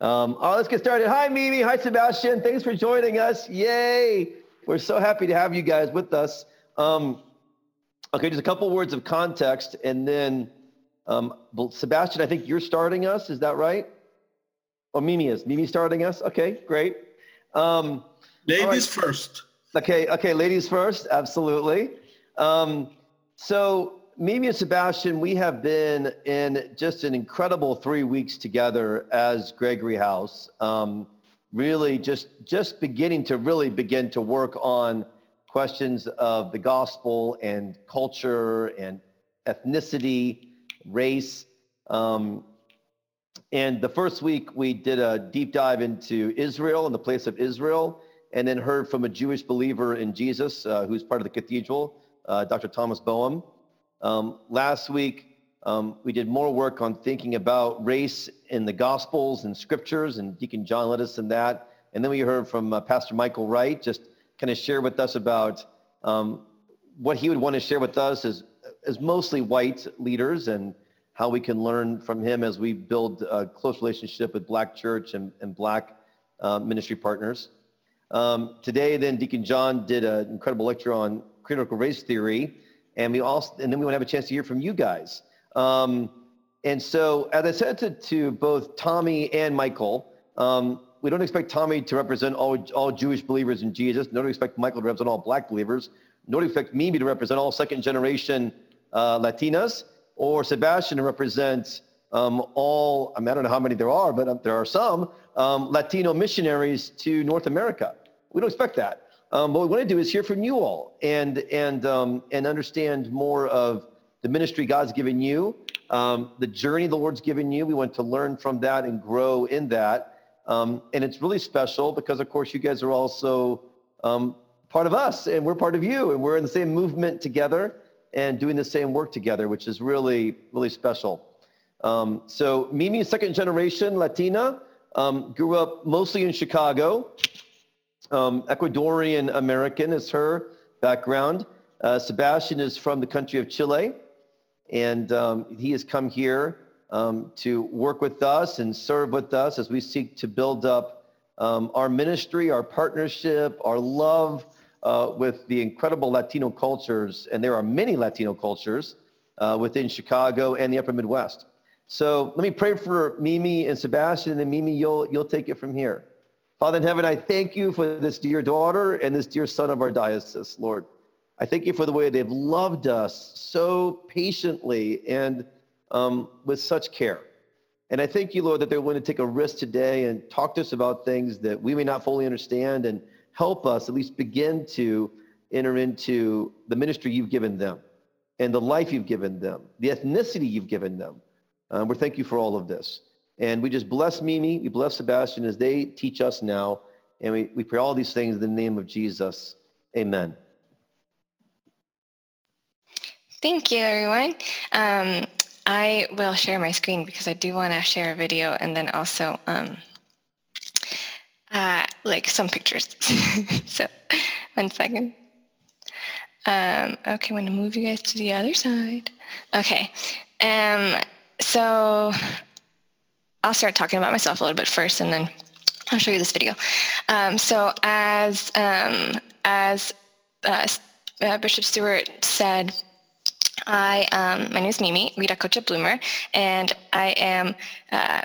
Um, oh, let's get started. Hi, Mimi. Hi, Sebastian. Thanks for joining us. Yay. We're so happy to have you guys with us. Um, okay, just a couple words of context. And then, um, Sebastian, I think you're starting us. Is that right? Oh, Mimi is. Mimi starting us? Okay, great. Um, ladies right. first. Okay, okay, ladies first. Absolutely. Um, so Mimi and Sebastian, we have been in just an incredible three weeks together as Gregory House. Um, really just, just beginning to really begin to work on questions of the gospel and culture and ethnicity, race. Um, and the first week we did a deep dive into Israel and the place of Israel, and then heard from a Jewish believer in Jesus uh, who's part of the cathedral, uh, Dr. Thomas Boehm. Um, last week, um, we did more work on thinking about race in the Gospels and Scriptures, and Deacon John led us in that. And then we heard from uh, Pastor Michael Wright, just kind of share with us about um, what he would want to share with us as, as mostly white leaders and how we can learn from him as we build a close relationship with Black church and, and Black uh, ministry partners. Um, today, then, Deacon John did an incredible lecture on critical race theory and we also and then we want to have a chance to hear from you guys. Um, and so, as I said to, to both Tommy and Michael, um, we don't expect Tommy to represent all, all Jewish believers in Jesus. Nor do we expect Michael to represent all black believers. Nor do we expect Mimi to represent all second generation uh, Latinas or Sebastian to represent um, all, I, mean, I don't know how many there are, but um, there are some um, Latino missionaries to North America. We don't expect that. Um, what we want to do is hear from you all and, and, um, and understand more of the ministry God's given you, um, the journey the Lord's given you. We want to learn from that and grow in that. Um, and it's really special because, of course, you guys are also um, part of us and we're part of you and we're in the same movement together and doing the same work together, which is really, really special. Um, so Mimi, second generation Latina, grew up mostly in Chicago. Um, Ecuadorian American is her background. Uh, Sebastian is from the country of Chile, and um, he has come here um, to work with us and serve with us as we seek to build up um, our ministry, our partnership, our love uh, with the incredible Latino cultures, and there are many Latino cultures uh, within Chicago and the Upper Midwest. So let me pray for Mimi and Sebastian, and Mimi, you'll you'll take it from here. Father in heaven, I thank you for this dear daughter and this dear son of our diocese, Lord. I thank you for the way they've loved us so patiently and um, with such care. And I thank you, Lord, that they're willing to take a risk today and talk to us about things that we may not fully understand and help us at least begin to enter into the ministry you've given them and the life you've given them, the ethnicity you've given them. Um, we thank you for all of this. And we just bless Mimi, we bless Sebastian as they teach us now. And we, we pray all these things in the name of Jesus. Amen. Thank you, everyone. Um, I will share my screen because I do want to share a video and then also um, uh, like some pictures. so one second. Um, okay, I'm going to move you guys to the other side. Okay. Um, so I'll start talking about myself a little bit first, and then I'll show you this video. Um, so as um, as uh, uh, Bishop Stewart said, I um, my name is Mimi Guiracocha Bloomer, and I am uh,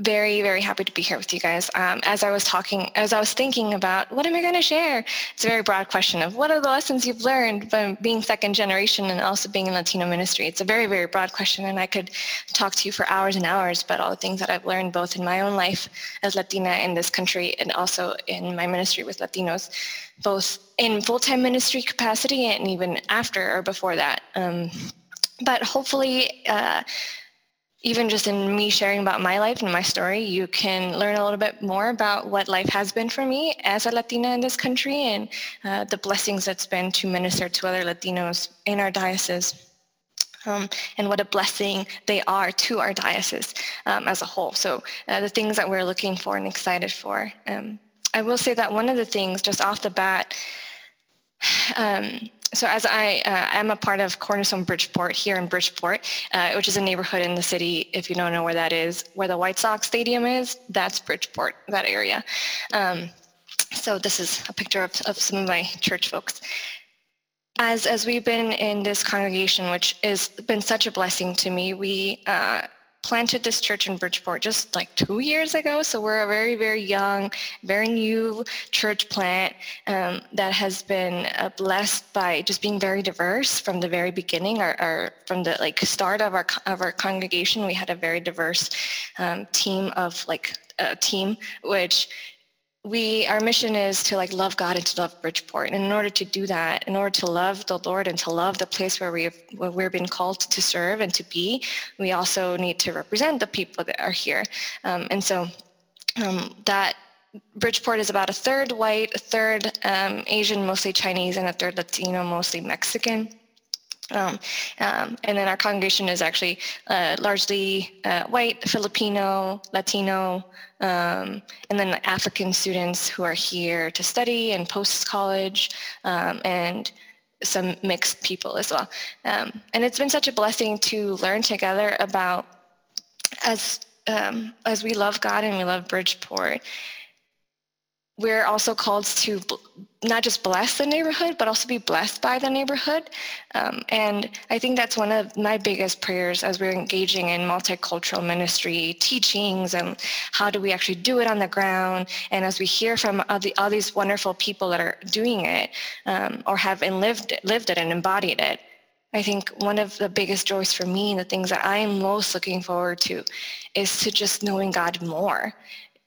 very, very happy to be here with you guys. Um, as I was talking, as I was thinking about what am I going to share, it's a very broad question of what are the lessons you've learned from being second generation and also being in Latino ministry. It's a very, very broad question, and I could talk to you for hours and hours about all the things that I've learned both in my own life as Latina in this country and also in my ministry with Latinos, both in full-time ministry capacity and even after or before that. Um, but hopefully. Uh, even just in me sharing about my life and my story, you can learn a little bit more about what life has been for me as a Latina in this country and uh, the blessings that's been to minister to other Latinos in our diocese. Um, and what a blessing they are to our diocese um, as a whole. So uh, the things that we're looking for and excited for. Um, I will say that one of the things just off the bat um, so as I uh, am a part of Cornerstone Bridgeport here in Bridgeport, uh, which is a neighborhood in the city, if you don't know where that is, where the White Sox Stadium is, that's Bridgeport, that area. Um, so this is a picture of, of some of my church folks. As, as we've been in this congregation, which has been such a blessing to me, we uh, planted this church in Bridgeport just like two years ago. So we're a very, very young, very new church plant um, that has been uh, blessed by just being very diverse from the very beginning. Our, from the like start of our of our congregation, we had a very diverse um, team of like a team which we our mission is to like love God and to love Bridgeport. And in order to do that, in order to love the Lord and to love the place where we've where we're being called to serve and to be, we also need to represent the people that are here. Um, and so um, that Bridgeport is about a third white, a third um, Asian, mostly Chinese, and a third Latino, mostly Mexican. Um, um, and then our congregation is actually uh, largely uh, white, Filipino, Latino, um, and then the African students who are here to study and post-college, um, and some mixed people as well. Um, and it's been such a blessing to learn together about as um, as we love God and we love Bridgeport, we're also called to not just bless the neighborhood, but also be blessed by the neighborhood. Um, and I think that's one of my biggest prayers as we're engaging in multicultural ministry teachings and how do we actually do it on the ground. And as we hear from all, the, all these wonderful people that are doing it um, or have lived, lived it and embodied it, I think one of the biggest joys for me and the things that I am most looking forward to is to just knowing God more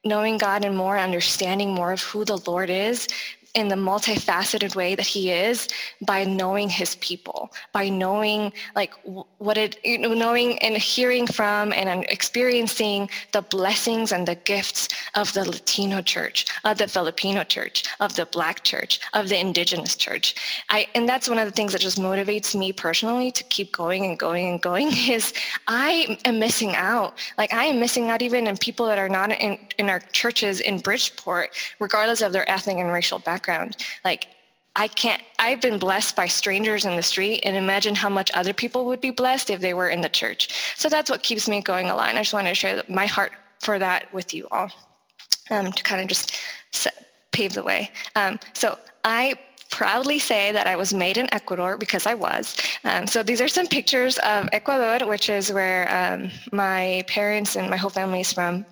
knowing God and more, understanding more of who the Lord is, in the multifaceted way that he is by knowing his people, by knowing like what it, you know, knowing and hearing from and um, experiencing the blessings and the gifts of the Latino church, of the Filipino church, of the Black church, of the Indigenous church. I, and that's one of the things that just motivates me personally to keep going and going and going is I am missing out. Like I am missing out even in people that are not in, in our churches in Bridgeport, regardless of their ethnic and racial background background. Like I can't, I've been blessed by strangers in the street and imagine how much other people would be blessed if they were in the church. So that's what keeps me going a lot. And I just want to share my heart for that with you all um, to kind of just set, pave the way. Um, so I proudly say that I was made in Ecuador because I was. Um, so these are some pictures of Ecuador, which is where um, my parents and my whole family is from.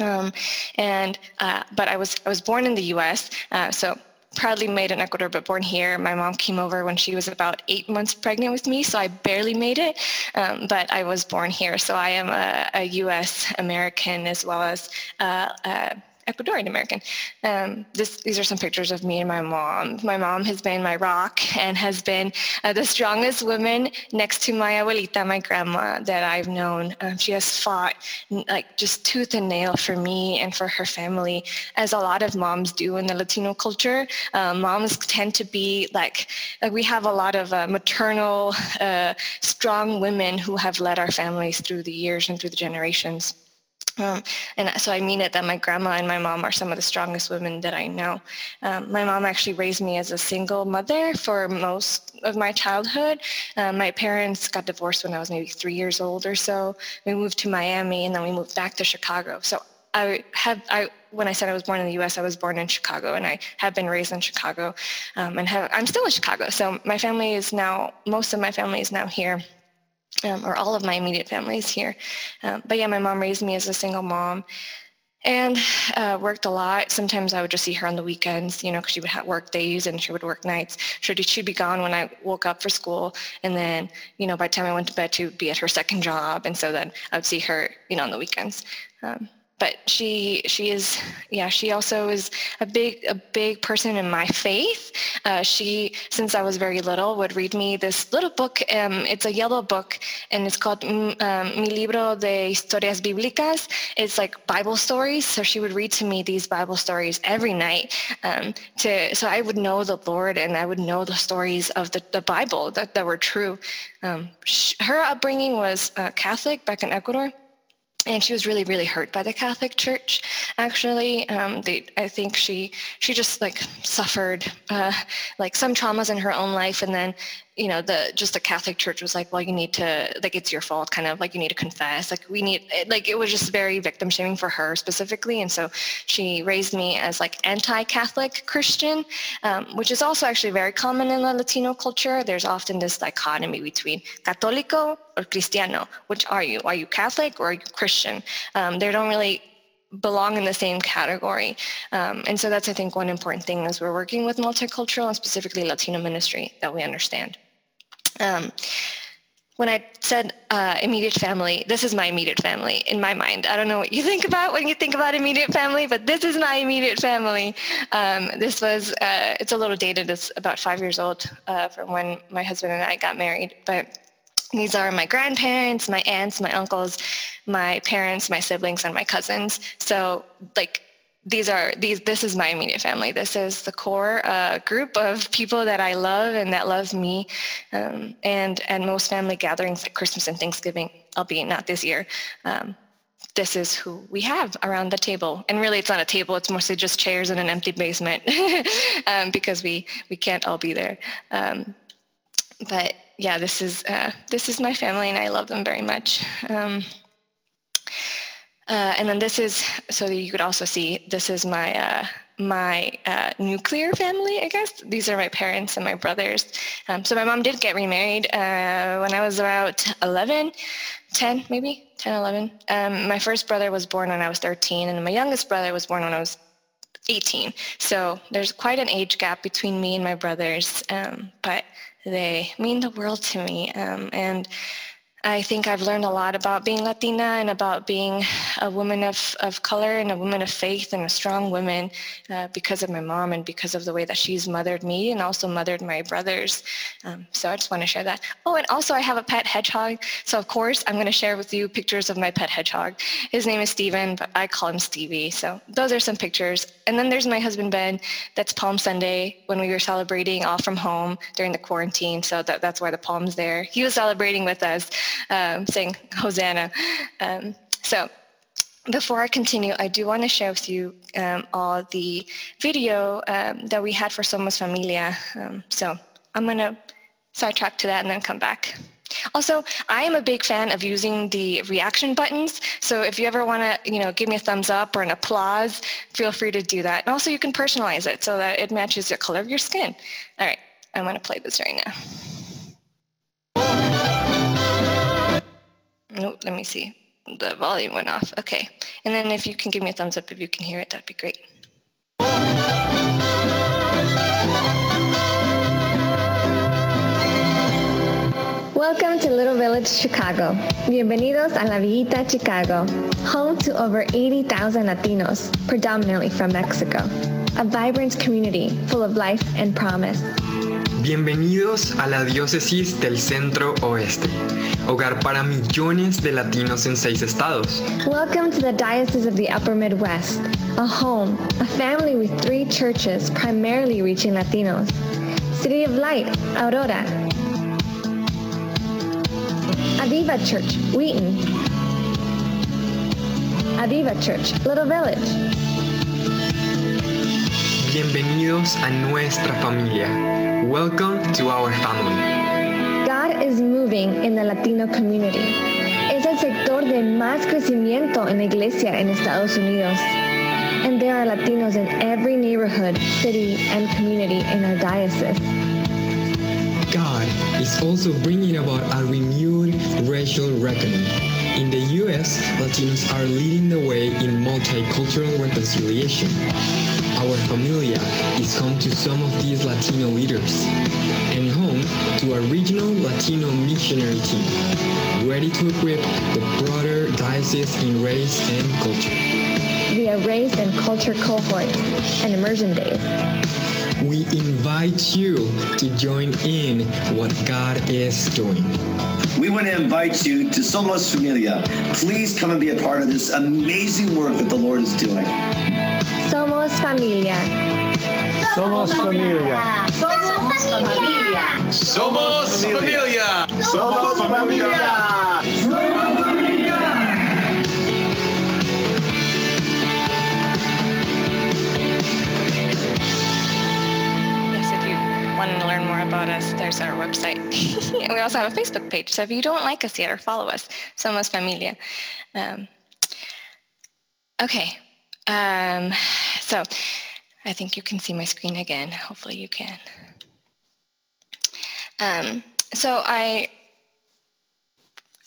Um, and uh, but I was I was born in the U.S. Uh, so proudly made in Ecuador but born here. My mom came over when she was about eight months pregnant with me, so I barely made it. Um, but I was born here, so I am a, a U.S. American as well as. Uh, uh Ecuadorian American. Um, this, these are some pictures of me and my mom. My mom has been my rock and has been uh, the strongest woman next to my abuelita, my grandma, that I've known. Um, she has fought like just tooth and nail for me and for her family, as a lot of moms do in the Latino culture. Um, moms tend to be like, like we have a lot of uh, maternal, uh, strong women who have led our families through the years and through the generations. Um, and so I mean it that my grandma and my mom are some of the strongest women that I know. Um, my mom actually raised me as a single mother for most of my childhood. Um, my parents got divorced when I was maybe three years old or so. We moved to Miami and then we moved back to Chicago. So I have, I, when I said I was born in the U.S., I was born in Chicago, and I have been raised in Chicago, um, and have, I'm still in Chicago. So my family is now, most of my family is now here um, or all of my immediate family is here. Um, but yeah, my mom raised me as a single mom and uh, worked a lot. Sometimes I would just see her on the weekends, you know, because she would have work days and she would work nights. She'd, she'd be gone when I woke up for school. And then, you know, by the time I went to bed, she'd be at her second job. And so then I would see her, you know, on the weekends. Um, but she she is yeah she also is a big a big person in my faith. Uh, she since i was very little would read me this little book um, it's a yellow book and it's called mm, um, mi libro de historias bíblicas. It's like bible stories so she would read to me these bible stories every night um, to so i would know the lord and i would know the stories of the, the bible that, that were true. Um, her upbringing was uh, catholic back in ecuador and she was really really hurt by the catholic church actually. Um, they, i think she she just like suffered uh, like some traumas in her own life. And then you know the just the catholic church was like well you need to like it's your fault kind of like you need to confess like we need like it was just very victim shaming for her specifically and so she raised me as like anti-catholic christian um, which is also actually very common in the latino culture. There's often this dichotomy between católico or cristiano which are you are you catholic or are you christian? Um, they don't really belong in the same category. Um, and so that's, I think, one important thing as we're working with multicultural and specifically Latino ministry that we understand. Um, when I said uh, immediate family, this is my immediate family in my mind. I don't know what you think about when you think about immediate family, but this is my immediate family. Um, this was, uh, it's a little dated. It's about five years old uh, from when my husband and I got married. But these are my grandparents, my aunts, my uncles, my parents, my siblings, and my cousins. So like these are these this is my immediate family. This is the core uh, group of people that i love and that love me. Um, and and most family gatherings like christmas and thanksgiving albeit not this year. Um, this is who we have around the table. And really it's not a table. It's mostly just chairs in an empty basement um, because we we can't all be there. Um, but yeah this is uh, this is my family and i love them very much um, uh, and then this is, so that you could also see, this is my, uh, my uh, nuclear family, I guess. These are my parents and my brothers. Um, so my mom did get remarried uh, when I was about 11, 10 maybe, 10, 11. Um, my first brother was born when I was 13, and my youngest brother was born when I was 18. So there's quite an age gap between me and my brothers, um, but they mean the world to me. Um, and I think I've learned a lot about being Latina and about being a woman of, of color and a woman of faith and a strong woman uh, because of my mom and because of the way that she's mothered me and also mothered my brothers. Um, so I just want to share that. Oh, and also I have a pet hedgehog. So of course I'm going to share with you pictures of my pet hedgehog. His name is Steven, but I call him Stevie. So those are some pictures. And then there's my husband Ben. That's Palm Sunday when we were celebrating all from home during the quarantine. So that, that's why the palm's there. He was celebrating with us um, saying Hosanna. Um, so before I continue, I do want to share with you um, all the video um, that we had for Somos Familia. Um, so I'm going to sidetrack to that and then come back. Also, I am a big fan of using the reaction buttons. So if you ever want to, you know, give me a thumbs up or an applause, feel free to do that. And also you can personalize it so that it matches the color of your skin. All right, I'm going to play this right now. Oh, let me see. The volume went off. Okay. And then if you can give me a thumbs up if you can hear it, that'd be great. Welcome to Little Village, Chicago. Bienvenidos a La Villita, Chicago, home to over 80,000 Latinos, predominantly from Mexico. A vibrant community full of life and promise. Bienvenidos a la diócesis del Centro Oeste, hogar para millones de latinos en seis estados. Welcome to the Diocese of the Upper Midwest, a home, a family with three churches primarily reaching Latinos. City of Light, Aurora. Aviva Church, Wheaton. Aviva Church, Little Village. Bienvenidos a nuestra familia. Welcome to our family. God is moving in the Latino community. Es el sector de más crecimiento en la iglesia en Estados Unidos. And there are Latinos in every neighborhood, city, and community in our diocese. God is also bringing about a renewed racial reckoning. In the U.S., Latinos are leading the way in multicultural reconciliation. Our familia is home to some of these Latino leaders and home to a regional Latino missionary team ready to equip the broader diocese in race and culture. Via race and culture cohorts and immersion days. We invite you to join in what God is doing. We want to invite you to Somos Familia. Please come and be a part of this amazing work that the Lord is doing. Somos familia. Somos familia. Somos familia. Somos familia. Somos familia. Somos familia. If you want to learn more about us, there's our website. we also have a Facebook page. So if you don't like us yet or follow us, Somos Familia. Um, okay, um, so I think you can see my screen again. Hopefully you can. Um, so I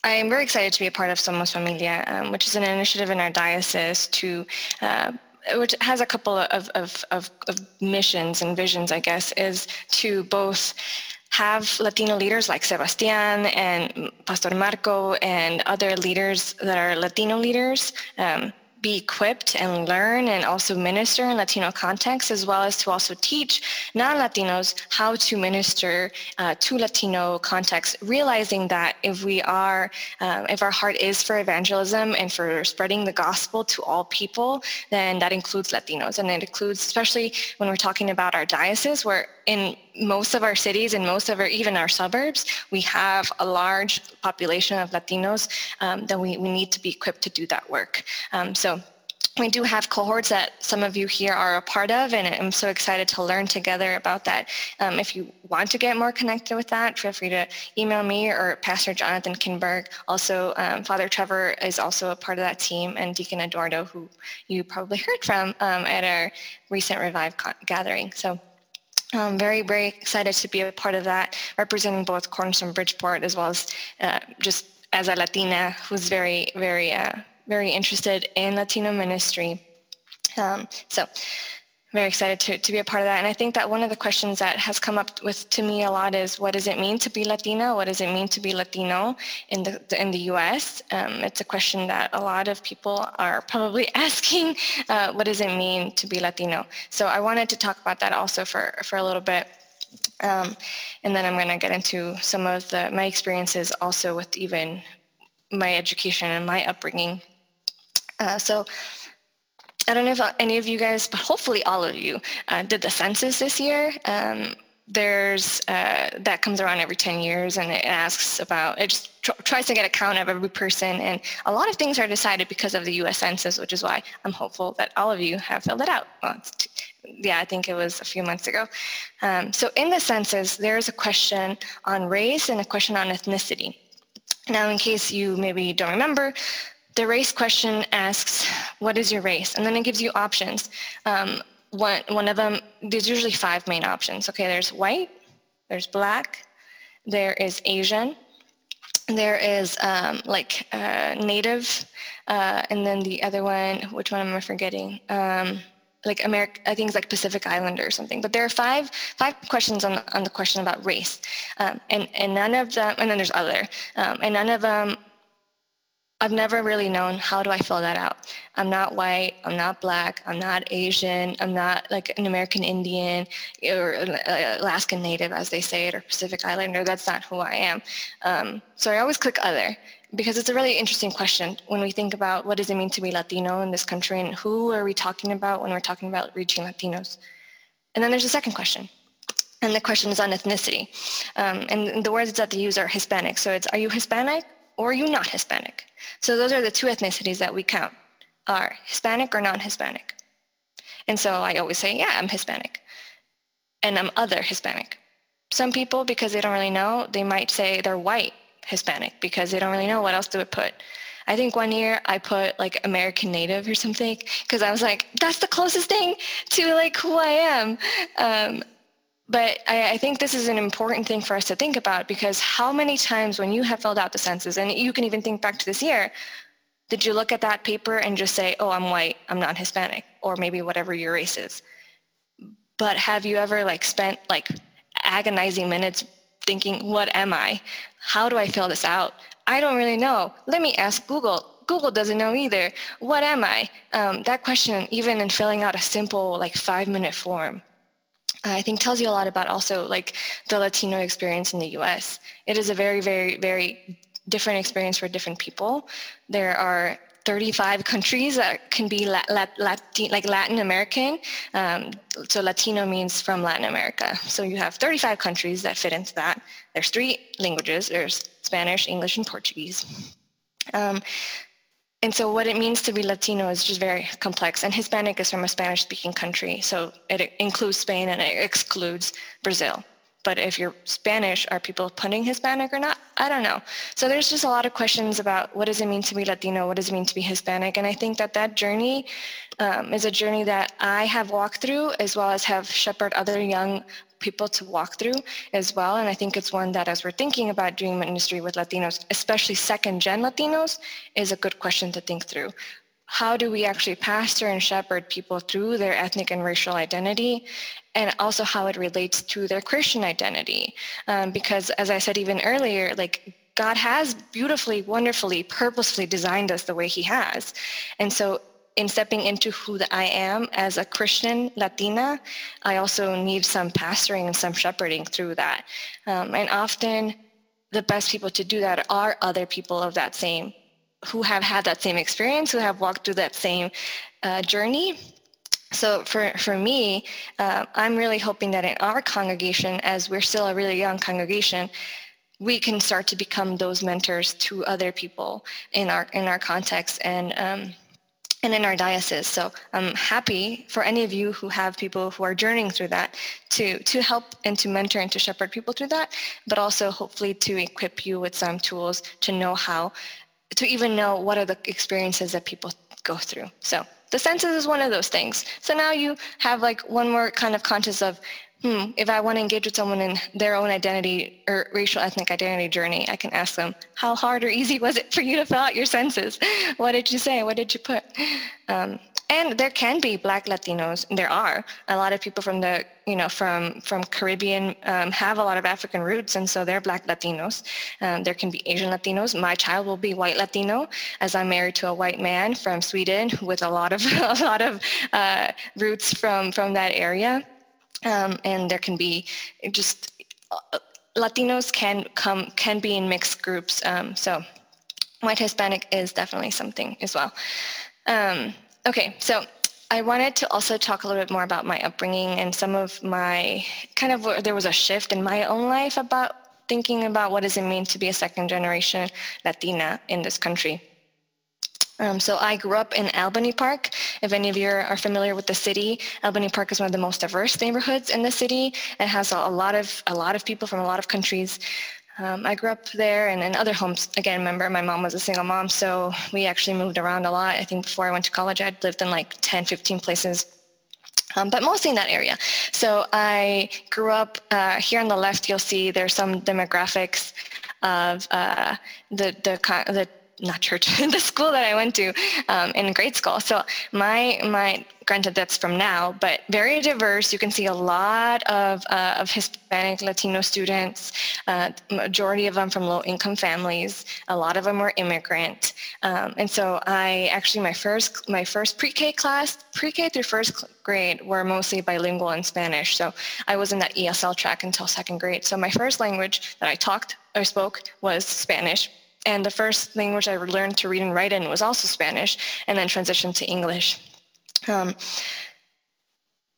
I am very excited to be a part of Somos Familia, um, which is an initiative in our diocese to uh, which has a couple of, of, of, of missions and visions, I guess, is to both have Latino leaders like Sebastian and Pastor Marco and other leaders that are Latino leaders um, be equipped and learn and also minister in Latino contexts, as well as to also teach non-Latinos how to minister uh, to Latino contexts, realizing that if we are, uh, if our heart is for evangelism and for spreading the gospel to all people, then that includes Latinos. And it includes, especially when we're talking about our diocese, where in most of our cities and most of our, even our suburbs, we have a large population of Latinos um, that we, we need to be equipped to do that work. Um, so we do have cohorts that some of you here are a part of, and I'm so excited to learn together about that. Um, if you want to get more connected with that, feel free to email me or Pastor Jonathan Kinberg. Also, um, Father Trevor is also a part of that team, and Deacon Eduardo, who you probably heard from um, at our recent Revive gathering. So I'm very, very excited to be a part of that, representing both Cornerstone Bridgeport as well as uh, just as a Latina who's very, very, uh, very interested in Latino ministry. Um, so very excited to, to be a part of that. And I think that one of the questions that has come up with to me a lot is what does it mean to be Latina? What does it mean to be Latino in the, in the US? Um, it's a question that a lot of people are probably asking, uh, what does it mean to be Latino? So I wanted to talk about that also for, for a little bit. Um, and then I'm going to get into some of the, my experiences also with even my education and my upbringing. Uh, so I don't know if any of you guys, but hopefully all of you, uh, did the census this year. Um, there's uh, that comes around every 10 years and it asks about it just tr- tries to get a count of every person and a lot of things are decided because of the us census which is why i'm hopeful that all of you have filled it out. Well, t- yeah i think it was a few months ago. Um, so in the census there's a question on race and a question on ethnicity. Now in case you maybe don't remember the race question asks, what is your race? And then it gives you options. Um, one, one of them, there's usually five main options. Okay, there's white, there's black, there is Asian, there is um, like uh, native, uh, and then the other one, which one am I forgetting? Um, like America, I think it's like Pacific Islander or something. But there are five five questions on on the question about race, um, and and none of them, and then there's other, um, and none of them I've never really known how do I fill that out. I'm not white, I'm not black, I'm not Asian, I'm not like an American Indian or Alaskan Native as they say it or Pacific Islander. That's not who I am. Um, so I always click other because it's a really interesting question when we think about what does it mean to be Latino in this country and who are we talking about when we're talking about reaching Latinos. And then there's a second question. And the question is on ethnicity. Um, and the words that they use are Hispanic. So it's, are you Hispanic or are you not Hispanic? So those are the two ethnicities that we count are Hispanic or non-Hispanic. And so I always say, yeah, I'm Hispanic. And I'm other Hispanic. Some people, because they don't really know, they might say they're white Hispanic because they don't really know what else to put. I think one year I put like American Native or something because I was like, that's the closest thing to like who I am. Um, but I, I, think this is an important thing for us to think about because how many times when you have filled out the census, and you can even think back to this year, did you look at that paper and just say, oh, I'm white, I'm not Hispanic, or maybe whatever your race is? But have you ever like spent like agonizing minutes thinking, what am I? How do I fill this out? I don't really know. Let me ask Google. Google doesn't know either. What am I? Um, that question, even in filling out a simple like five minute form, I think tells you a lot about also like the Latino experience in the US. It is a very, very, very different experience for different people. There are 35 countries that can be Lat- Lat- Latin, like Latin American. Um, so Latino means from Latin America. So you have 35 countries that fit into that. There's three languages. There's Spanish, English, and Portuguese. Um, and so what it means to be Latino is just very complex. And Hispanic is from a Spanish-speaking country, so it includes Spain and it excludes Brazil. but if you're Spanish, are people putting Hispanic or not? I don't know. So there's just a lot of questions about what does it mean to be Latino? What does it mean to be Hispanic? And I think that that journey um, is a journey that I have walked through as well as have shepherded other young people to walk through as well. And I think it's one that as we're thinking about doing ministry with Latinos, especially second gen Latinos, is a good question to think through. How do we actually pastor and shepherd people through their ethnic and racial identity? And also how it relates to their christian identity. Um, because as i said even earlier like god has beautifully wonderfully purposefully designed us the way he has. And so in stepping into who i am as a christian latina i also need some pastoring and some shepherding through that um, and often the best people to do that are other people of that same who have had that same experience, who have walked through that same uh, journey. So for, for me, uh, I'm really hoping that in our congregation, as we're still a really young congregation, we can start to become those mentors to other people in our in our context and um, and in our diocese. So I'm happy for any of you who have people who are journeying through that to to help and to mentor and to shepherd people through that, but also hopefully to equip you with some tools to know how to even know what are the experiences that people go through. So the census is one of those things. So now you have like one more kind of conscious of, hmm, if I want to engage with someone in their own identity or racial ethnic identity journey, I can ask them, how hard or easy was it for you to fill out your census? What did you say? What did you put? Um, and there can be black latinos there are a lot of people from the you know from from caribbean um, have a lot of african roots and so they're black latinos um, there can be asian latinos my child will be white latino as i'm married to a white man from sweden with a lot of a lot of uh, roots from from that area um, and there can be just uh, latinos can come can be in mixed groups um, so white hispanic is definitely something as well um, Okay, so I wanted to also talk a little bit more about my upbringing and some of my kind of there was a shift in my own life about thinking about what does it mean to be a second generation Latina in this country. Um, so I grew up in Albany Park. If any of you are familiar with the city, Albany Park is one of the most diverse neighborhoods in the city. It has a, lot of a lot of people from a lot of countries. Um, I grew up there and in other homes. Again, remember, my mom was a single mom, so we actually moved around a lot. I think before I went to college, I'd lived in like 10, 15 places. Um, but mostly in that area. So I grew up uh, here on the left. You'll see there's some demographics of uh, the the the not church, the school that I went to um, in grade school. So my my granted that's from now, but very diverse. You can see a lot of uh, of Hispanic Latino students. Uh, majority of them from low income families. A lot of them were immigrant. Um, and so I actually my first my first pre-K class, pre-K through first grade were mostly bilingual in Spanish. So I was in that ESL track until second grade. So my first language that I talked or spoke was Spanish and the first language I learned to read and write in was also Spanish, and then transitioned to English. Um,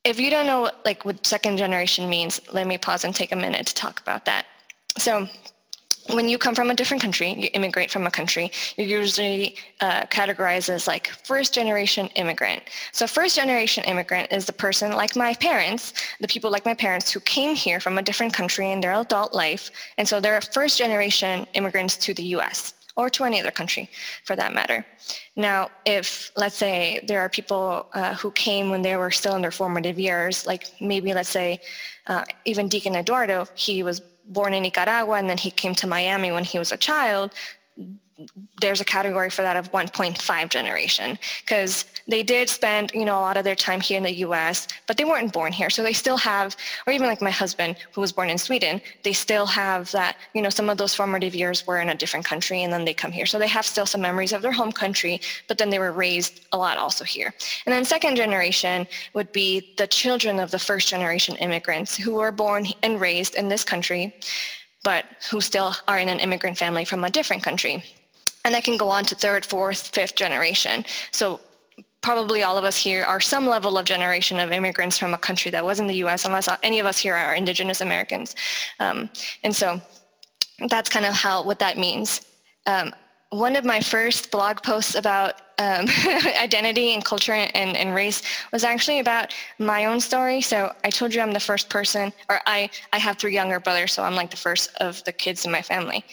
if you don't know what, like what second generation means, let me pause and take a minute to talk about that. So when you come from a different country, you immigrate from a country, you're usually uh, categorized as like first generation immigrant. So first generation immigrant is the person like my parents, the people like my parents who came here from a different country in their adult life. And so they're first generation immigrants to the US or to any other country for that matter. Now, if let's say there are people uh, who came when they were still in their formative years, like maybe let's say uh, even Deacon Eduardo, he was born in Nicaragua and then he came to Miami when he was a child, there's a category for that of 1.5 generation because they did spend you know a lot of their time here in the us but they weren't born here. So they still have or even like my husband who was born in sweden they still have that you know some of those formative years were in a different country and then they come here. So they have still some memories of their home country but then they were raised a lot also here. And then second generation would be the children of the first generation immigrants who were born and raised in this country but who still are in an immigrant family from a different country and that can go on to third, fourth, fifth generation. So probably all of us here are some level of generation of immigrants from a country that wasn't the U.S. Unless any of us here are Indigenous Americans, um, and so that's kind of how what that means. Um, one of my first blog posts about um, identity and culture and, and race was actually about my own story. So I told you I'm the first person, or I, I have three younger brothers, so I'm like the first of the kids in my family.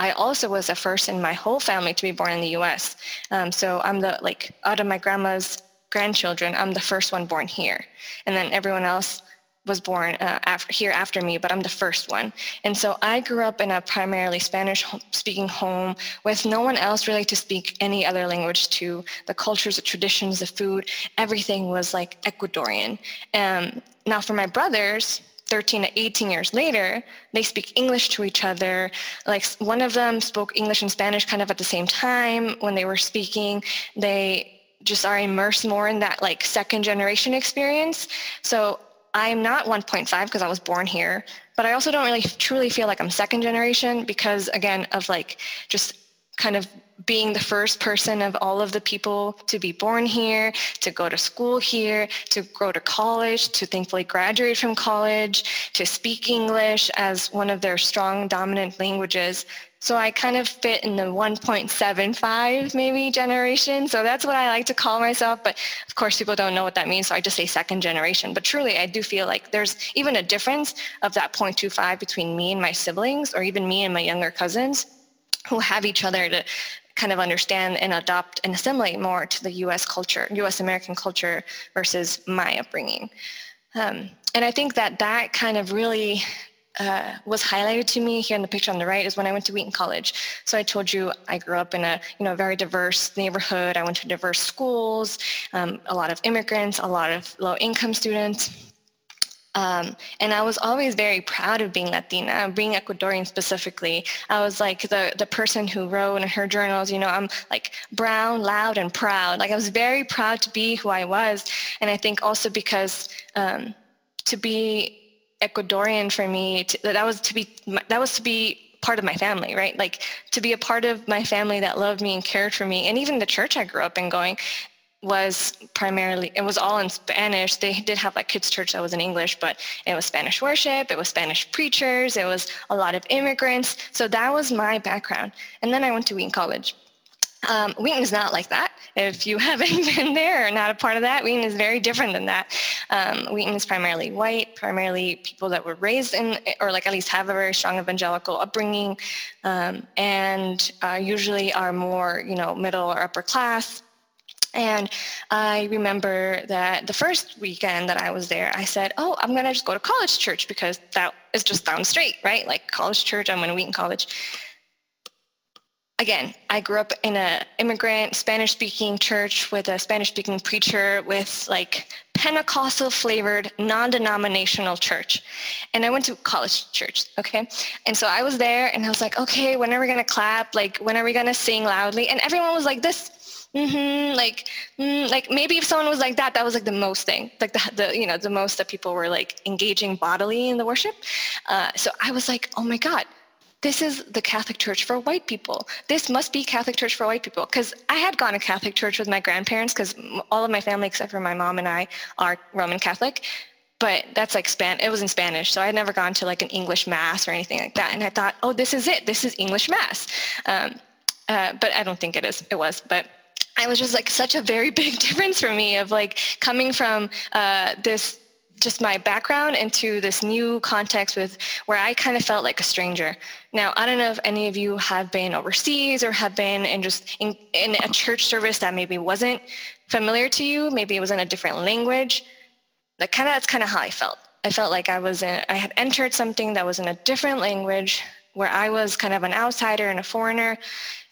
I also was the first in my whole family to be born in the U.S. Um, so I'm the like out of my grandma's grandchildren, I'm the first one born here, and then everyone else was born uh, after, here after me, but I'm the first one. And so I grew up in a primarily Spanish speaking home with no one else really to speak any other language to. The cultures, the traditions, the food, everything was like Ecuadorian. Um, now for my brothers, 13 to 18 years later, they speak English to each other. Like one of them spoke English and Spanish kind of at the same time when they were speaking. They just are immersed more in that like second generation experience. So I'm not 1.5 because I was born here, but I also don't really truly feel like I'm second generation because again of like just kind of being the first person of all of the people to be born here, to go to school here, to go to college, to thankfully graduate from college, to speak English as one of their strong dominant languages. So I kind of fit in the 1.75 maybe generation. So that's what I like to call myself. But of course, people don't know what that means. So I just say second generation. But truly, I do feel like there's even a difference of that 0.25 between me and my siblings, or even me and my younger cousins who have each other to kind of understand and adopt and assimilate more to the U.S. culture, U.S. American culture versus my upbringing. Um, and I think that that kind of really uh, was highlighted to me here in the picture on the right is when I went to Wheaton College. So I told you I grew up in a you know very diverse neighborhood. I went to diverse schools, um, a lot of immigrants, a lot of low-income students. Um, and I was always very proud of being Latina, being Ecuadorian specifically. I was like the, the person who wrote in her journals, you know, I'm like brown, loud, and proud. Like I was very proud to be who I was. And I think also because um, to be Ecuadorian for me. To, that was to be that was to be part of my family, right? Like to be a part of my family that loved me and cared for me, and even the church I grew up in going was primarily it was all in Spanish. They did have like kids church that was in English, but it was Spanish worship, it was Spanish preachers, it was a lot of immigrants. So that was my background. And then I went to Wheaton College. Um, Wheaton is not like that. If you haven't been there or not a part of that, Wheaton is very different than that. Um, Wheaton is primarily white, primarily people that were raised in, or like at least have a very strong evangelical upbringing, um, and uh, usually are more, you know, middle or upper class. And I remember that the first weekend that I was there, I said, oh, I'm going to just go to college church because that is just down the street, right? Like college church, I'm wheat in Wheaton College again, I grew up in an immigrant Spanish speaking church with a Spanish speaking preacher with like Pentecostal flavored non-denominational church. And I went to college church, okay? And so I was there and I was like, okay, when are we gonna clap? Like, when are we gonna sing loudly? And everyone was like this, mm-hmm, like, mm, like maybe if someone was like that, that was like the most thing, like the, the you know, the most that people were like engaging bodily in the worship. Uh, so I was like, oh my God, this is the Catholic Church for white people. This must be Catholic Church for white people. Because I had gone to Catholic Church with my grandparents, because all of my family, except for my mom and I, are Roman Catholic. But that's like Span. It was in Spanish, so I had never gone to like an English mass or anything like that. And I thought, oh, this is it. This is English mass. Um, uh, but I don't think it is. It was, but. It was just like such a very big difference for me of like coming from uh, this just my background into this new context with where I kind of felt like a stranger. Now, I don't know if any of you have been overseas or have been in just in, in a church service that maybe wasn't familiar to you. Maybe it was in a different language. That kind of that's kind of how I felt. I felt like I was in, I had entered something that was in a different language where I was kind of an outsider and a foreigner.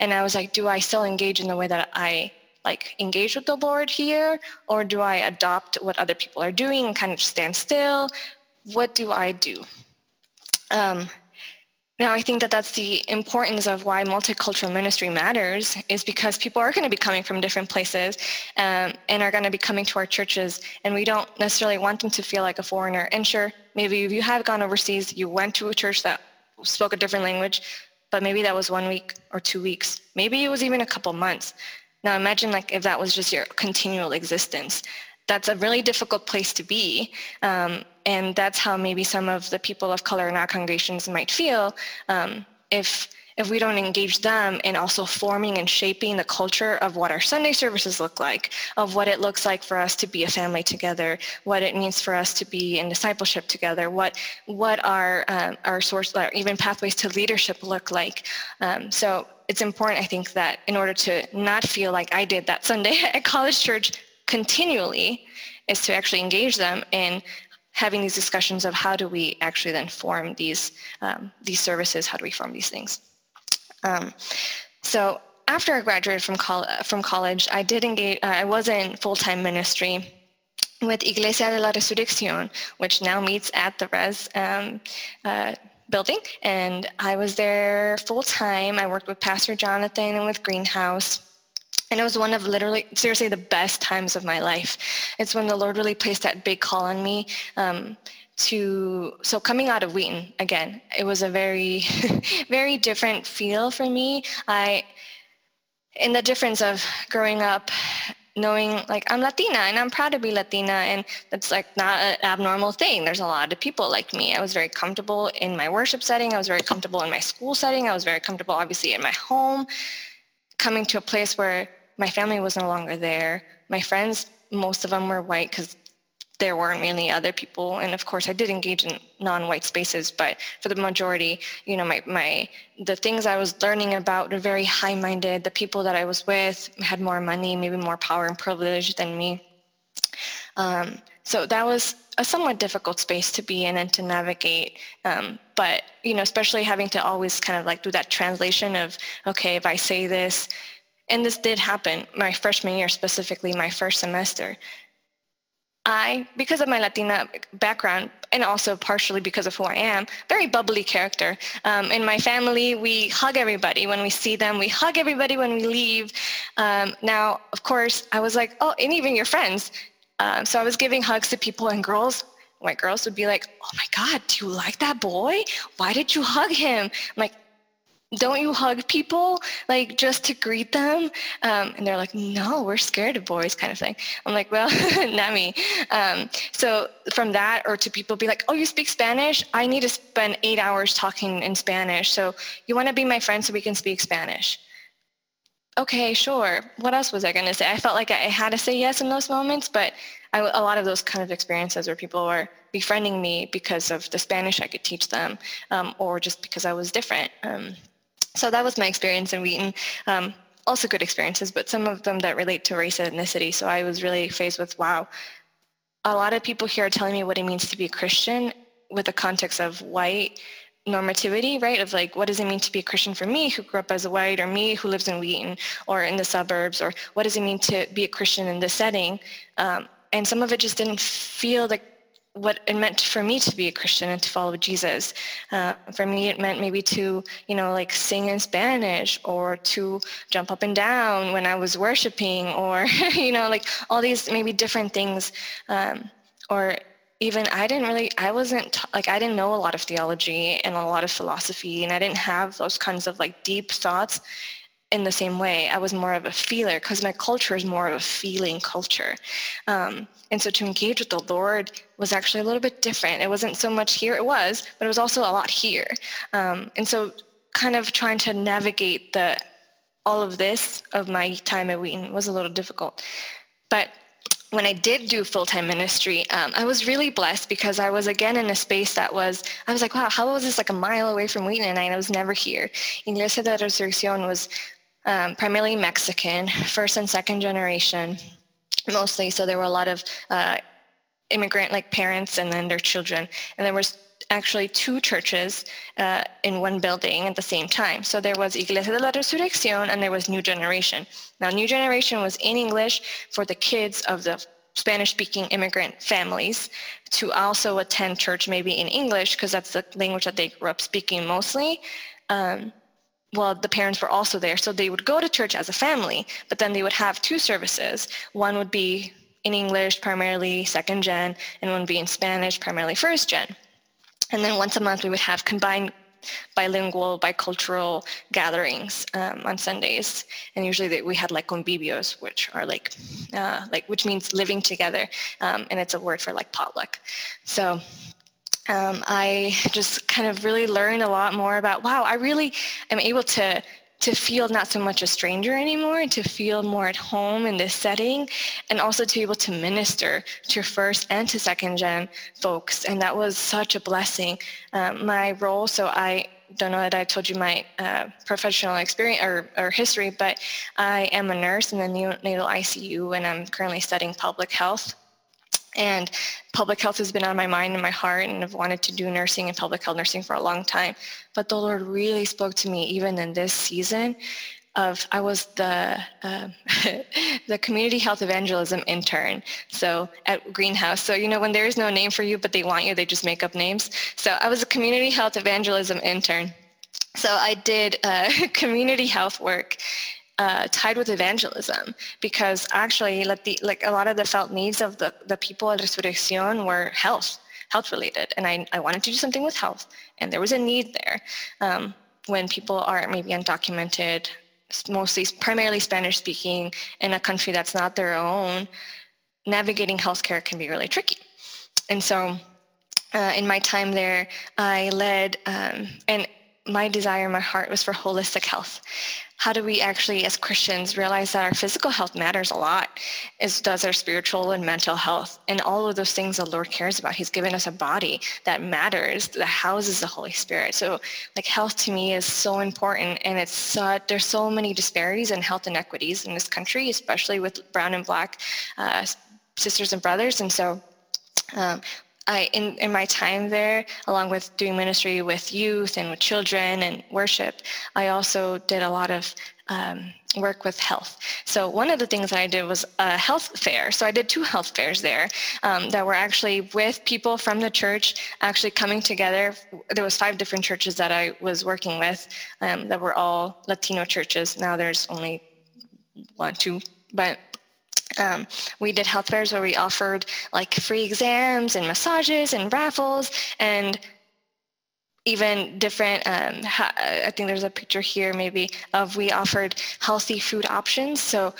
And I was like, do I still engage in the way that I like engage with the Lord here, or do I adopt what other people are doing and kind of stand still? What do I do? Um, now, I think that that's the importance of why multicultural ministry matters is because people are going to be coming from different places um, and are going to be coming to our churches, and we don't necessarily want them to feel like a foreigner. And sure, maybe if you have gone overseas, you went to a church that spoke a different language, but maybe that was one week or two weeks. Maybe it was even a couple months. Now imagine like if that was just your continual existence. That's a really difficult place to be. Um, and that's how maybe some of the people of color in our congregations might feel um, if if we don't engage them in also forming and shaping the culture of what our Sunday services look like, of what it looks like for us to be a family together, what it means for us to be in discipleship together, what what our um, our source, or even pathways to leadership look like. Um, so it's important, I think, that in order to not feel like I did that Sunday at college church continually, is to actually engage them in having these discussions of how do we actually then form these um, these services, how do we form these things. Um, so after I graduated from, col- from college, I did engage, uh, I was in full-time ministry with Iglesia de la Resurrección, which now meets at the Res um, uh, building. And I was there full-time. I worked with Pastor Jonathan and with Greenhouse. And it was one of literally, seriously, the best times of my life. It's when the Lord really placed that big call on me. Um, to so coming out of Wheaton again, it was a very very different feel for me. I in the difference of growing up knowing like I'm Latina and I'm proud to be Latina and that's like not an abnormal thing. There's a lot of people like me. I was very comfortable in my worship setting. I was very comfortable in my school setting. I was very comfortable obviously in my home. Coming to a place where my family was no longer there. My friends, most of them were white because there weren't really other people. And of course, I did engage in non-white spaces, but for the majority, you know, my, my the things I was learning about were very high-minded. The people that I was with had more money, maybe more power and privilege than me. Um, so that was a somewhat difficult space to be in and to navigate. Um, but you know, especially having to always kind of like do that translation of, okay, if I say this, and this did happen my freshman year specifically my first semester I, because of my Latina background, and also partially because of who I am, very bubbly character. Um, in my family, we hug everybody when we see them. We hug everybody when we leave. Um, now, of course, I was like, oh, and even your friends. Um, so I was giving hugs to people and girls. White girls would be like, oh my God, do you like that boy? Why did you hug him? I'm like, don't you hug people like just to greet them? Um, and they're like no we're scared of boys kind of thing. I'm like well not me. Um, so from that or to people be like oh you speak spanish? I need to spend eight hours talking in spanish so you want to be my friend so we can speak spanish? Okay sure. What else was i going to say? I felt like i had to say yes in those moments but I, a lot of those kind of experiences where people were befriending me because of the spanish i could teach them um, or just because i was different um, so that was my experience in Wheaton. Um, also good experiences, but some of them that relate to race and ethnicity. So I was really faced with, wow, a lot of people here are telling me what it means to be a Christian with the context of white normativity, right? Of like, what does it mean to be a Christian for me who grew up as a white or me who lives in Wheaton or in the suburbs or what does it mean to be a Christian in this setting? Um, and some of it just didn't feel like what it meant for me to be a Christian and to follow Jesus. Uh, for me, it meant maybe to, you know, like sing in Spanish or to jump up and down when I was worshiping or, you know, like all these maybe different things. Um, or even I didn't really, I wasn't, like, I didn't know a lot of theology and a lot of philosophy and I didn't have those kinds of like deep thoughts in the same way. I was more of a feeler because my culture is more of a feeling culture. Um, and so to engage with the Lord was actually a little bit different. It wasn't so much here, it was, but it was also a lot here. Um, and so kind of trying to navigate the all of this of my time at Wheaton was a little difficult. But when I did do full-time ministry, um, I was really blessed because I was again in a space that was, I was like, wow, how was this like a mile away from Wheaton and I was never here. Iglesia de Resurrección was um, primarily Mexican, first and second generation, mostly. So there were a lot of uh, immigrant like parents and then their children. And there was actually two churches uh, in one building at the same time. So there was Iglesia de la Resurrección and there was New Generation. Now, New Generation was in English for the kids of the Spanish-speaking immigrant families to also attend church maybe in English because that's the language that they grew up speaking mostly. Um, well, the parents were also there. So they would go to church as a family, but then they would have two services. One would be in English, primarily second gen, and one would be in Spanish, primarily first gen. And then once a month, we would have combined bilingual, bicultural gatherings um, on Sundays. And usually they, we had like convivios, which are like, uh, like which means living together. Um, and it's a word for like potluck. So um, I just kind of really learned a lot more about, wow, I really am able to to feel not so much a stranger anymore and to feel more at home in this setting and also to be able to minister to first and to second gen folks and that was such a blessing. Um, my role so i don't know that i told you my uh, professional experience or, or history but i am a nurse in the neonatal icu and i'm currently studying public health and public health has been on my mind and my heart, and I've wanted to do nursing and public health nursing for a long time. But the Lord really spoke to me even in this season of I was the uh, the community health evangelism intern. So at Greenhouse. So you know when there is no name for you, but they want you, they just make up names. So I was a community health evangelism intern. So I did uh, community health work uh, tied with evangelism because actually like, the, like a lot of the felt needs of the, the people at Resurrección were health, health related. And I, I wanted to do something with health and there was a need there. Um, when people are maybe undocumented, mostly primarily Spanish speaking in a country that's not their own, navigating healthcare can be really tricky. And so uh, in my time there, I led, um, and my desire, my heart was for holistic health. How do we actually as christians realize that our physical health matters a lot? As does our spiritual and mental health and all of those things the lord cares about. He's given us a body that matters that houses the holy spirit. So like health to me is so important and it's uh, there's so many disparities and health inequities in this country especially with brown and black uh, sisters and brothers. And so um, I, in, in my time there, along with doing ministry with youth and with children and worship, I also did a lot of um, work with health. So one of the things that I did was a health fair. So I did two health fairs there um, that were actually with people from the church actually coming together. There was five different churches that I was working with um, that were all Latino churches. Now there's only one, two, but um, we did health fairs where we offered like free exams and massages and raffles and even different um, ha- i think there's a picture here maybe of we offered healthy food options. So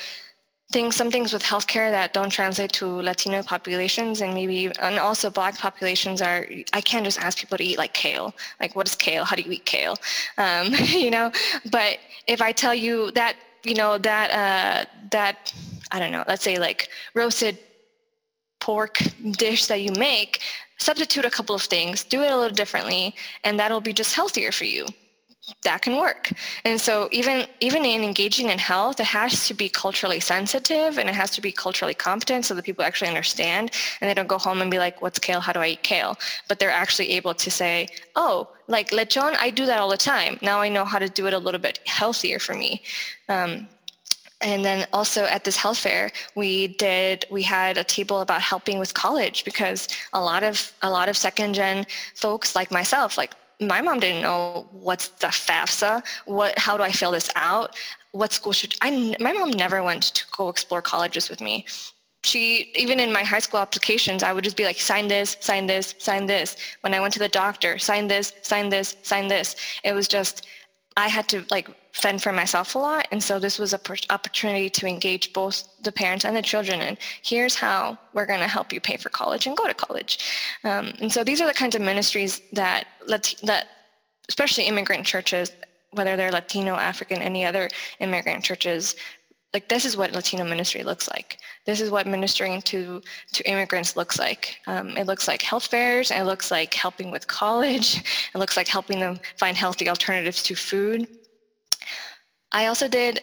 things some things with healthcare that don't translate to latino populations and maybe and also black populations are i can't just ask people to eat like kale. Like what is kale? How do you eat kale? Um, you know? But if i tell you that you know that uh, that I don't know, let's say like roasted pork dish that you make, substitute a couple of things, do it a little differently, and that'll be just healthier for you. That can work. And so even even in engaging in health, it has to be culturally sensitive and it has to be culturally competent so that people actually understand and they don't go home and be like, what's kale? How do I eat kale? But they're actually able to say, oh, like lechon, I do that all the time. Now I know how to do it a little bit healthier for me. Um, and then also at this health fair we did we had a table about helping with college because a lot of a lot of second gen folks like myself like my mom didn't know what's the FAFSA, what how do I fill this out, what school should I my mom never went to go explore colleges with me. She even in my high school applications, I would just be like, sign this, sign this, sign this. When I went to the doctor, sign this, sign this, sign this. It was just I had to like fend for myself a lot. And so this was an opportunity to engage both the parents and the children. And here's how we're going to help you pay for college and go to college. Um, and so these are the kinds of ministries that, let that especially immigrant churches, whether they're Latino, African, any other immigrant churches, like this is what Latino ministry looks like. This is what ministering to to immigrants looks like. Um, it looks like health fairs. It looks like helping with college. It looks like helping them find healthy alternatives to food. I also did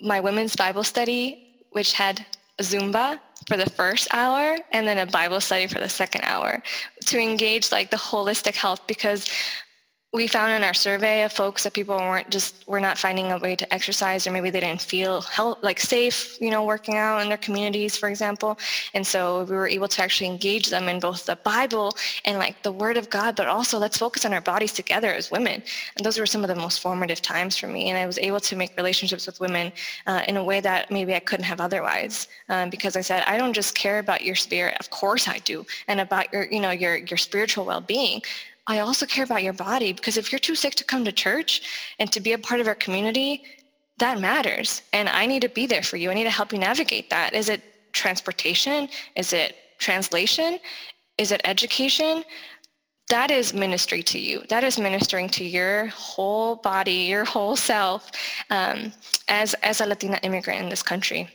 my women's Bible study, which had Zumba for the first hour and then a Bible study for the second hour to engage like the holistic health because we found in our survey of folks that people weren't just were not finding a way to exercise or maybe they didn't feel health, like safe you know working out in their communities for example. And so we were able to actually engage them in both the bible and like the word of god but also let's focus on our bodies together as women. And those were some of the most formative times for me and i was able to make relationships with women uh, in a way that maybe i couldn't have otherwise. Um, because i said i don't just care about your spirit. Of course i do. And about your you know your your spiritual well-being I also care about your body because if you're too sick to come to church and to be a part of our community, that matters. And I need to be there for you. I need to help you navigate that. Is it transportation? Is it translation? Is it education? that is ministry to you. That is ministering to your whole body, your whole self um, as, as a Latina immigrant in this country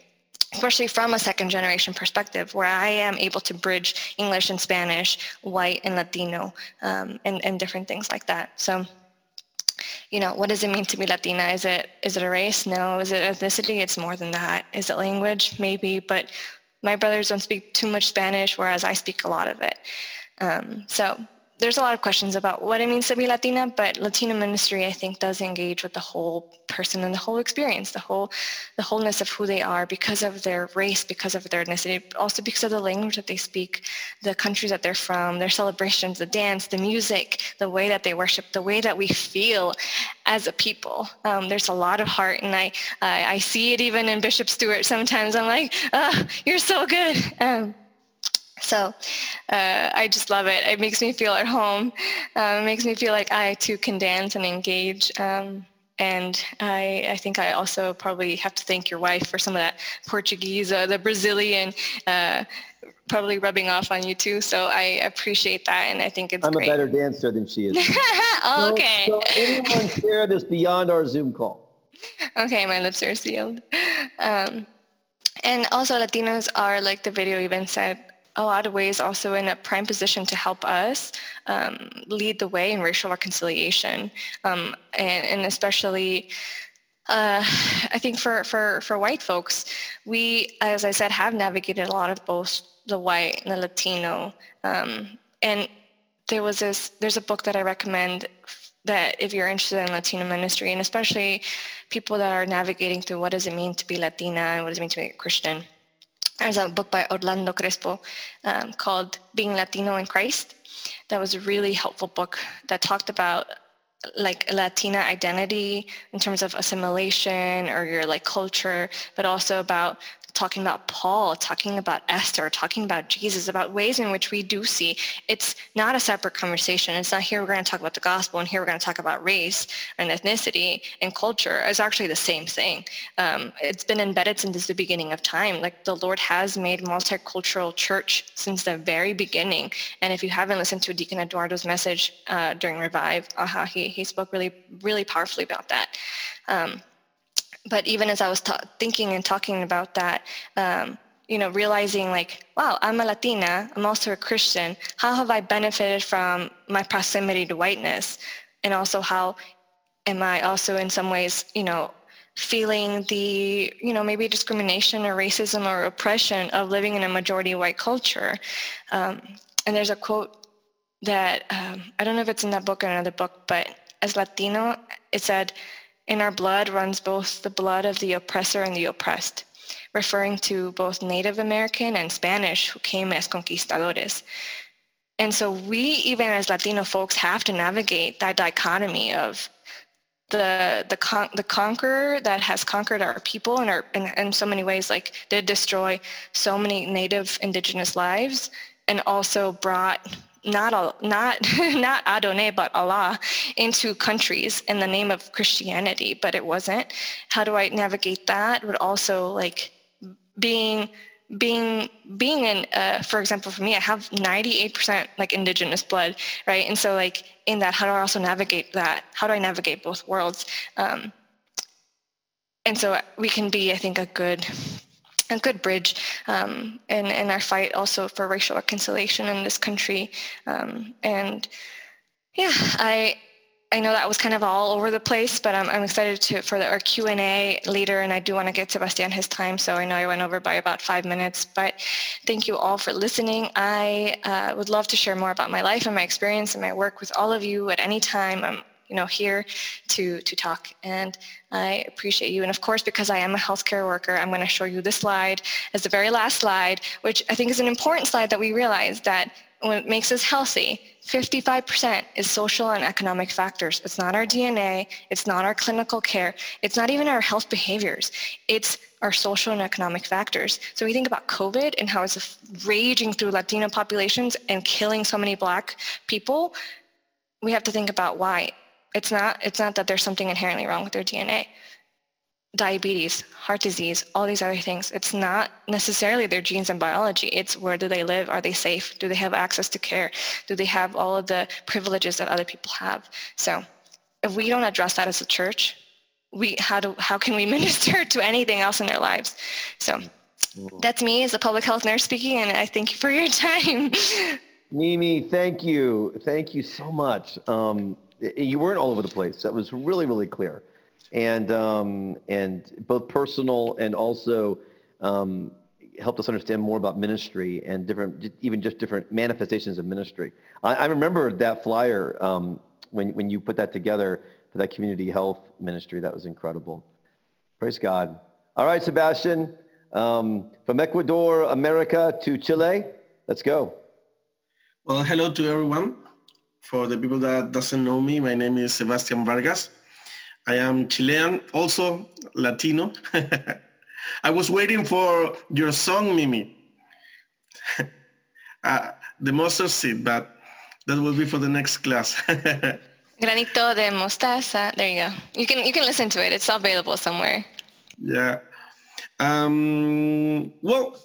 especially from a second generation perspective where I am able to bridge English and Spanish, white and Latino, um, and, and different things like that. So, you know, what does it mean to be Latina? Is it is it a race? No. Is it ethnicity? It's more than that. Is it language? Maybe, but my brothers don't speak too much Spanish, whereas I speak a lot of it. Um, so there's a lot of questions about what it means to be Latina, but Latina ministry, I think, does engage with the whole person and the whole experience, the whole, the wholeness of who they are because of their race, because of their ethnicity, also because of the language that they speak, the countries that they're from, their celebrations, the dance, the music, the way that they worship, the way that we feel as a people. Um, there's a lot of heart, and I, I, I see it even in Bishop Stewart. Sometimes I'm like, oh, you're so good. Um, so uh, I just love it. It makes me feel at home. Uh, it makes me feel like I too can dance and engage. Um, and I, I think I also probably have to thank your wife for some of that Portuguese, uh, the Brazilian, uh, probably rubbing off on you too. So I appreciate that, and I think it's. I'm great. a better dancer than she is. oh, okay. So, so anyone share this beyond our Zoom call? Okay, my lips are sealed. Um, and also, Latinos are, like the video even said, a lot of ways also in a prime position to help us um, lead the way in racial reconciliation. Um, and, and, especially, uh, I think for, for, for white folks, we, as I said, have navigated a lot of both the white and the Latino. Um, and there was this, there's a book that I recommend that if you're interested in Latino ministry, and especially people that are navigating through what does it mean to be Latina and what does it mean to be a Christian there's a book by Orlando Crespo um, called Being Latino in Christ. That was a really helpful book that talked about like Latina identity in terms of assimilation or your like culture, but also about talking about Paul, talking about Esther, talking about Jesus, about ways in which we do see it's not a separate conversation. It's not here we're going to talk about the gospel and here we're going to talk about race and ethnicity and culture. It's actually the same thing. Um, it's been embedded since the beginning of time. Like the Lord has made multicultural church since the very beginning. And if you haven't listened to Deacon Eduardo's message uh, during Revive, uh, he, he spoke really, really powerfully about that. Um, but even as I was ta- thinking and talking about that, um, you know, realizing like, wow, I'm a Latina, I'm also a Christian. How have I benefited from my proximity to whiteness? And also how am I also in some ways, you know, feeling the, you know, maybe discrimination or racism or oppression of living in a majority white culture? Um, and there's a quote that, um, I don't know if it's in that book or another book, but as Latino, it said, in our blood runs both the blood of the oppressor and the oppressed, referring to both Native American and Spanish who came as conquistadores. And so we, even as Latino folks, have to navigate that dichotomy of the the con- the conqueror that has conquered our people in our in, in so many ways, like did destroy so many native indigenous lives, and also brought not not not Adonai but Allah into countries in the name of Christianity, but it wasn't. How do I navigate that? But also like being being being in uh, for example for me i have 98% like indigenous blood right and so like in that how do i also navigate that how do i navigate both worlds um, and so we can be i think a good a good bridge um, in, in our fight also for racial reconciliation in this country. Um, and yeah, I I know that was kind of all over the place, but I'm, I'm excited to for the, our Q&A later, and I do want to get Sebastian his time, so I know I went over by about five minutes, but thank you all for listening. I uh, would love to share more about my life and my experience and my work with all of you at any time. I'm you know, here to, to talk. And I appreciate you. And of course, because I am a healthcare worker, I'm going to show you this slide as the very last slide, which I think is an important slide that we realize that what makes us healthy, 55% is social and economic factors. It's not our DNA. It's not our clinical care. It's not even our health behaviors. It's our social and economic factors. So we think about COVID and how it's raging through Latino populations and killing so many black people. We have to think about why. It's not, it's not that there's something inherently wrong with their DNA. diabetes, heart disease, all these other things. It's not necessarily their genes and biology. It's where do they live? Are they safe? Do they have access to care? Do they have all of the privileges that other people have? So if we don't address that as a church, we how do how can we minister to anything else in their lives? So that's me as a public health nurse speaking, and I thank you for your time. Mimi, thank you. Thank you so much. Um, you weren't all over the place. That was really, really clear. And, um, and both personal and also um, helped us understand more about ministry and different, even just different manifestations of ministry. I, I remember that flyer um, when, when you put that together for that community health ministry. That was incredible. Praise God. All right, Sebastian, um, from Ecuador, America to Chile, let's go. Well, hello to everyone. For the people that doesn't know me, my name is Sebastian Vargas. I am Chilean, also Latino. I was waiting for your song, Mimi. uh, the mustard seed, but that will be for the next class. Granito de mostaza. There you go. You can you can listen to it. It's available somewhere. Yeah. Um, well,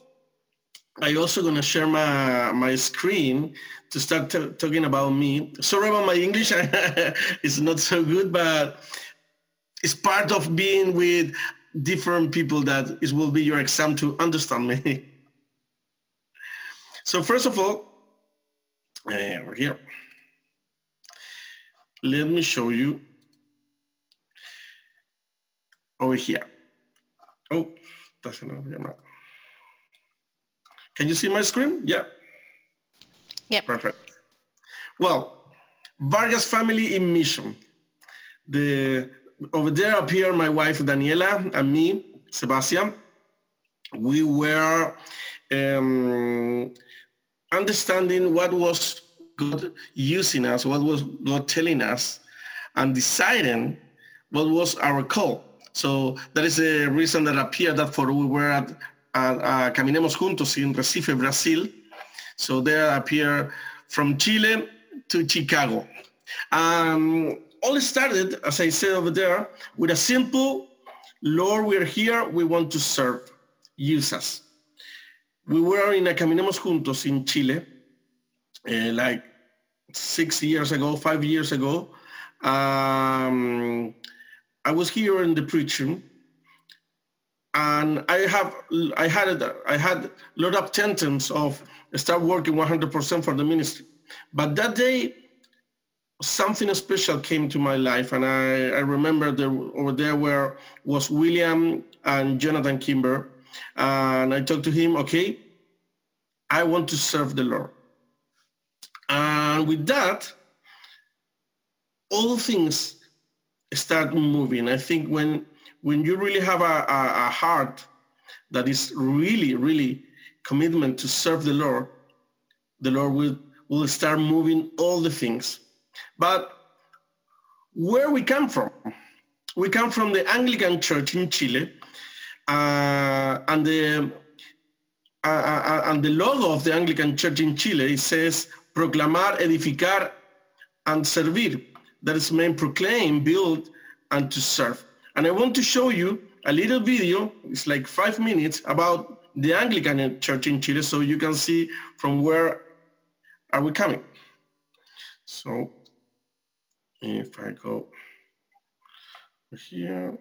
I also gonna share my my screen to start t- talking about me. Sorry about my English; it's not so good, but it's part of being with different people that it will be your exam to understand me. so first of all, uh, here. Let me show you over here. Oh, doesn't know. Can you see my screen? Yeah. Yeah. Perfect. Well, Vargas family in mission. The over there appear my wife Daniela and me, Sebastian. We were um, understanding what was God using us, what was God telling us, and deciding what was our call. So that is the reason that appeared that for we were at uh, Caminemos Juntos in Recife, Brazil. So there appear from Chile to Chicago. Um, all started, as I said over there, with a simple, Lord, we're here, we want to serve, use us. We were in a Caminemos Juntos in Chile, uh, like six years ago, five years ago. Um, I was here in the preaching and I have I had I had a lot of intentions of start working 100% for the ministry. But that day, something special came to my life, and I, I remember there over there where was William and Jonathan Kimber, and I talked to him. Okay, I want to serve the Lord, and with that, all things start moving. I think when when you really have a, a, a heart that is really, really commitment to serve the Lord, the Lord will, will start moving all the things. But where we come from, we come from the Anglican Church in Chile, uh, and the uh, uh, and the logo of the Anglican Church in Chile says proclamar, edificar, and servir. That is meant proclaim, build, and to serve. And I want to show you a little video, it's like five minutes, about the Anglican Church in Chile so you can see from where are we coming. So if I go here,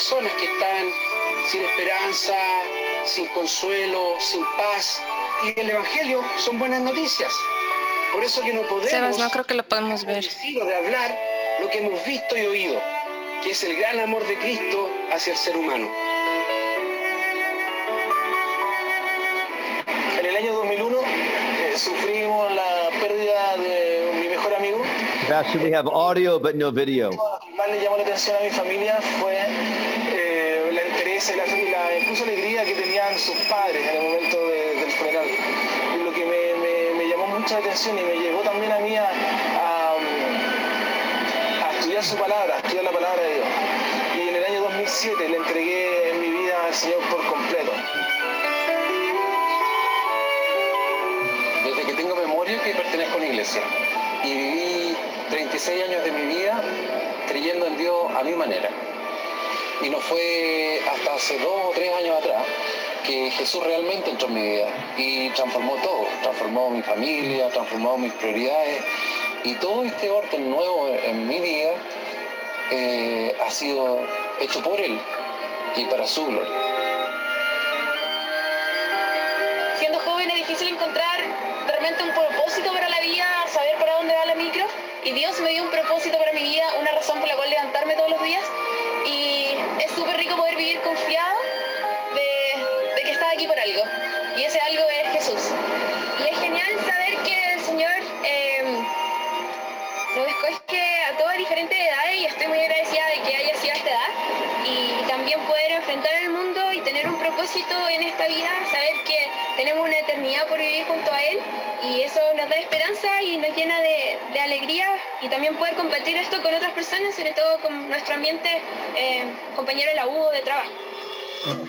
personas que están sin esperanza, sin consuelo, sin paz. Y el Evangelio son buenas noticias. Por eso que no podemos... Sebas, no creo que lo podemos ver. de hablar lo que hemos visto y oído, que es el gran amor de Cristo hacia el ser humano. En el año 2001 eh, sufrimos la pérdida de mi mejor amigo. Actually, we have audio but no video. Le llamó la atención a mi familia fue eh, la entereza y la, incluso alegría que tenían sus padres en el momento de- del funeral. Lo que me, me- me llamó mucha atención y me llevó también a mí a estudiar su palabra, a estudiar la palabra de Dios. Y en el año 2007 le entregué mi vida al Señor por completo. Desde que tengo memoria que pertenezco a una iglesia y viví 36 años de mi vida creyendo en Dios a mi manera. Y no fue hasta hace dos o tres años atrás que Jesús realmente entró en mi vida y transformó todo, transformó mi familia, transformó mis prioridades y todo este orden nuevo en mi vida eh, ha sido hecho por Él y para su gloria. Siendo joven es difícil encontrar realmente un propósito para la vida, saber para dónde va la micro. Y Dios me dio un propósito para mi vida, una razón por la cual levantarme todos los días. Y es súper rico poder vivir confiado de, que estás aquí por algo. Y ese algo es Jesús. Y es genial saber que el Señor eh, nos escoge a todas diferentes edades y estoy muy agradecida de que haya sido esta edad y también poder enfrentar el mundo y tener un propósito en esta vida, saber que tenemos una eternidad por vivir junto a Él y eso nos da esperanza y nos llena de, de alegría y también poder compartir esto con otras personas, sobre todo con nuestro ambiente eh, compañero de la U de trabajo.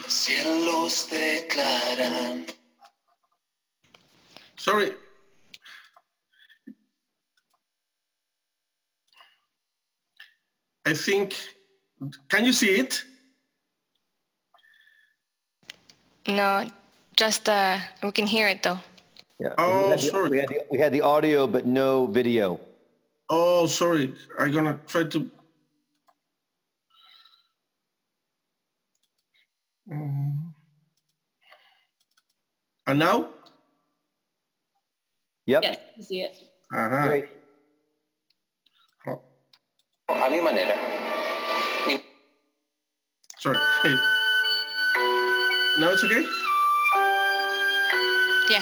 Cielos declaran. Sorry. I think, can you see it? No, just uh, we can hear it though. Yeah. Oh, we, had the, sorry. we, had the, we had the audio, but no video. Oh, sorry. I'm gonna try to. Mm. And now? Yep. Yes, you see it. Ajá. Great. Oh, A mi manera. Y sorry. Hey. Now it's okay? Que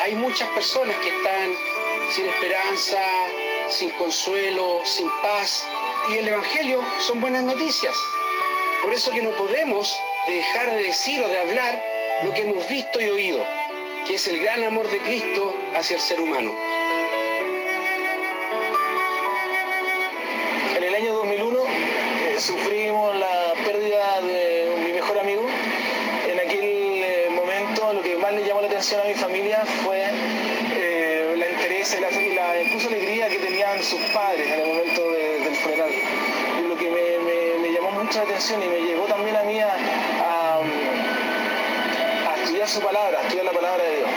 hay muchas personas que están sin esperanza, sin consuelo, sin paz. Y el Evangelio son buenas noticias. Por eso que no podemos dejar de decir o de hablar lo que hemos visto y oído, que es el gran amor de Cristo hacia el ser humano. En el año 2001 eh, sufrimos la pérdida de mi mejor amigo. En aquel eh, momento lo que más le llamó la atención a mi familia fue eh, la interés la, la incluso alegría que tenían sus padres en el momento de- del funeral. Y lo que me, me- me llamó mucha atención y me llevó también a mí a su palabra, estudiar la palabra de Dios.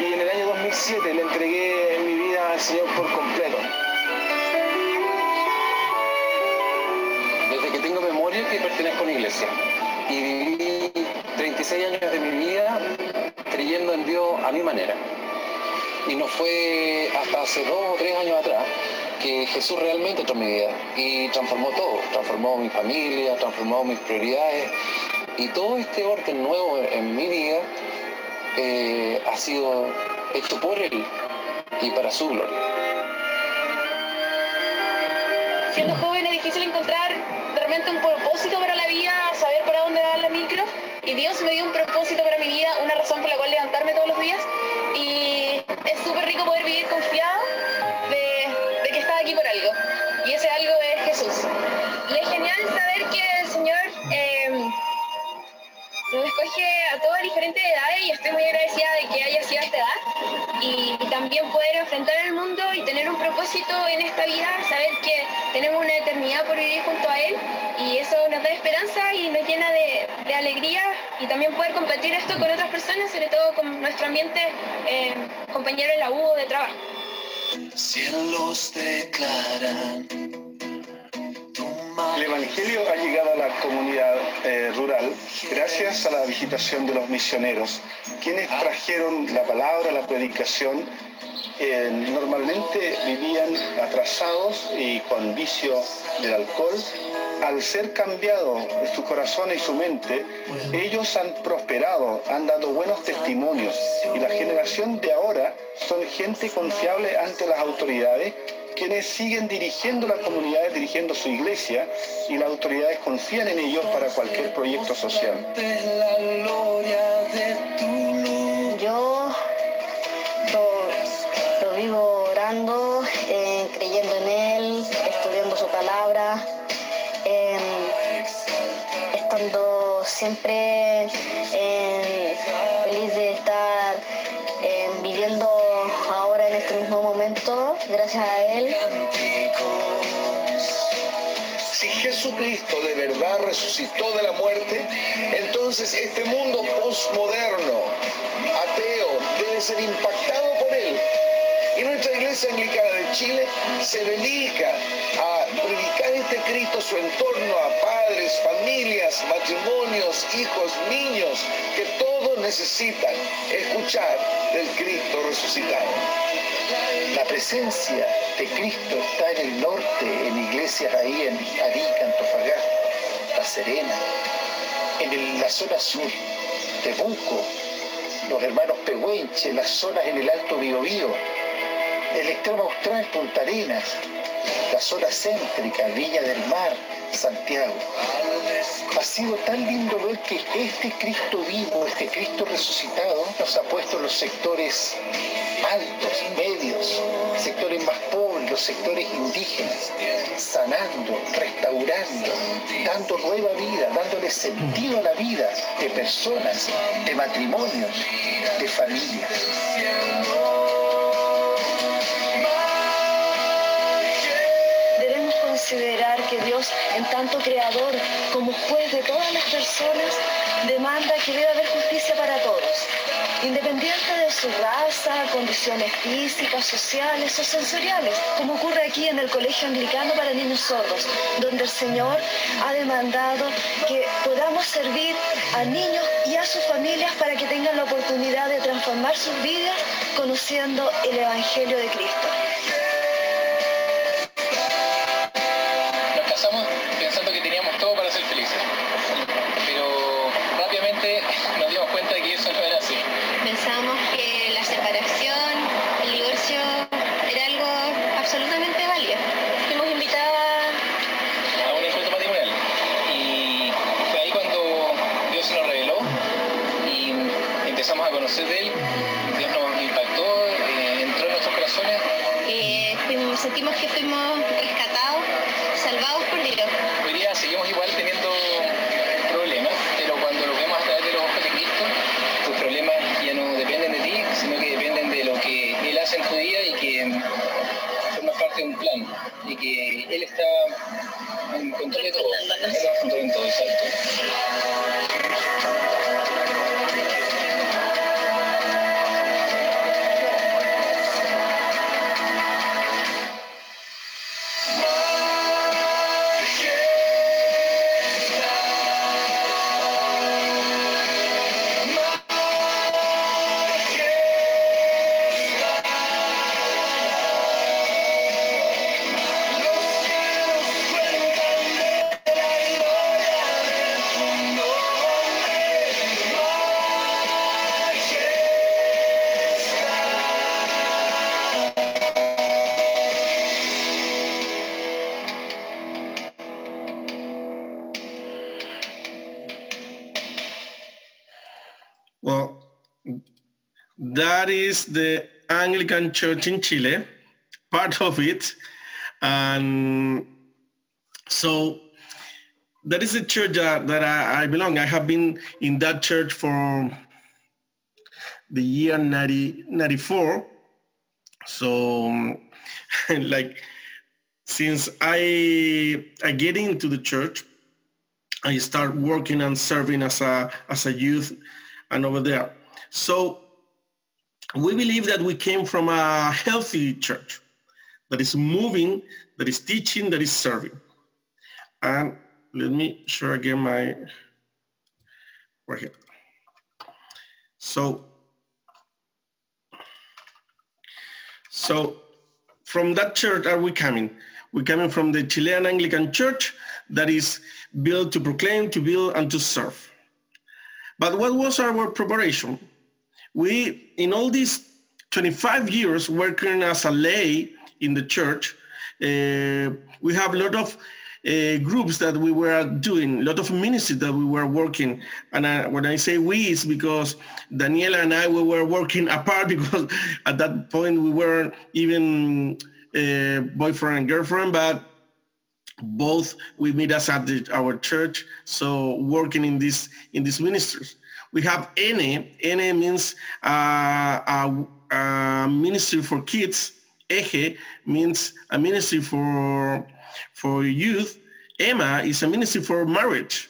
Y en el año 2007 le entregué mi vida al Señor por completo. desde que tengo memoria que pertenezco a una iglesia y viví 36 años de mi vida creyendo en Dios a mi manera. Y no fue hasta hace dos o tres años atrás que Jesús realmente en mi vida y transformó todo, transformó mi familia, transformó mis prioridades y todo este orden nuevo en mi vida eh, ha sido hecho por Él y para su gloria. Siendo joven es difícil encontrar realmente un propósito para la vida, saber para dónde va la micro. Y Dios me dio un propósito para mi vida, una razón por la cual levantarme todos los días. Y es súper rico poder vivir confiado escoge a todas diferentes edades y estoy muy agradecida de que haya sido a esta edad. Y, también poder enfrentar el mundo y tener un propósito en esta vida, saber que tenemos una eternidad por vivir junto a Él. Y eso nos da esperanza y nos llena de, de alegría. Y también poder compartir esto con otras personas, sobre todo con nuestro ambiente eh, compañero en la U de trabajo. Cielos declaran El Evangelio ha llegado a la comunidad eh, rural gracias a la visitación de los misioneros, quienes trajeron la palabra, la predicación normalmente vivían atrasados y con vicio del alcohol. Al ser cambiado su corazón y su mente, ellos han prosperado, han dado buenos testimonios y la generación de ahora son gente confiable ante las autoridades quienes siguen dirigiendo las comunidades, dirigiendo su iglesia y las autoridades confían en ellos para cualquier proyecto social. Yo lo, vivo orando, eh, creyendo en Él, estudiando su palabra, em, estando siempre Jesucristo de verdad resucitó de la muerte, entonces este mundo postmoderno, ateo, debe ser impactado por Él. Y nuestra iglesia anglicana de Chile se dedica a predicar este Cristo su entorno, a padres, familias, matrimonios, hijos, niños, que todos necesitan escuchar del Cristo resucitado. La presencia de Cristo está en el norte, en iglesias ahí en Arica, Antofagasta, La Serena, en la zona sur, Temuco, los hermanos Pehuenche, las zonas en el Alto Biobío, el extremo austral, Punta Arenas, la zona céntrica, Viña del Mar, Santiago. Ha sido tan lindo ver que este Cristo vivo, este Cristo resucitado, nos ha puesto en los sectores altos, medios, sectores más pobres, los sectores indígenas, sanando, restaurando, dando nueva vida, dándole sentido a la vida de personas, de matrimonios, de familias. Debemos considerar que Dios, en tanto creador como juez de todas las personas, demanda que debe haber justicia para todos, independiente de su raza, condiciones físicas, sociales o sensoriales, como ocurre aquí en el Colegio Anglicano para Niños Sordos, donde el Señor ha demandado que podamos servir a niños y a sus familias para que tengan la oportunidad de transformar sus vidas conociendo el Evangelio de Cristo. Well, that is the Anglican Church in Chile, part of it. And so that is the church that, that I, I belong. I have been in that church for the year 90, 94. So like since I I get into the church, I start working and serving as a as a youth and over there. So we believe that we came from a healthy church that is moving, that is teaching, that is serving. And let me share again my right here. So So from that church are we coming? We're coming from the Chilean Anglican Church that is built to proclaim, to build, and to serve. But what was our preparation? We, in all these 25 years working as a lay in the church, uh, we have a lot of uh, groups that we were doing, a lot of ministries that we were working. And I, when I say we, it's because Daniela and I, we were working apart because at that point we weren't even uh, boyfriend and girlfriend, but both we meet us at the, our church. So working in this in these ministries, we have ENE. ENE means uh, a, ministry for kids. EGE means a ministry for for youth. Emma is a ministry for marriage.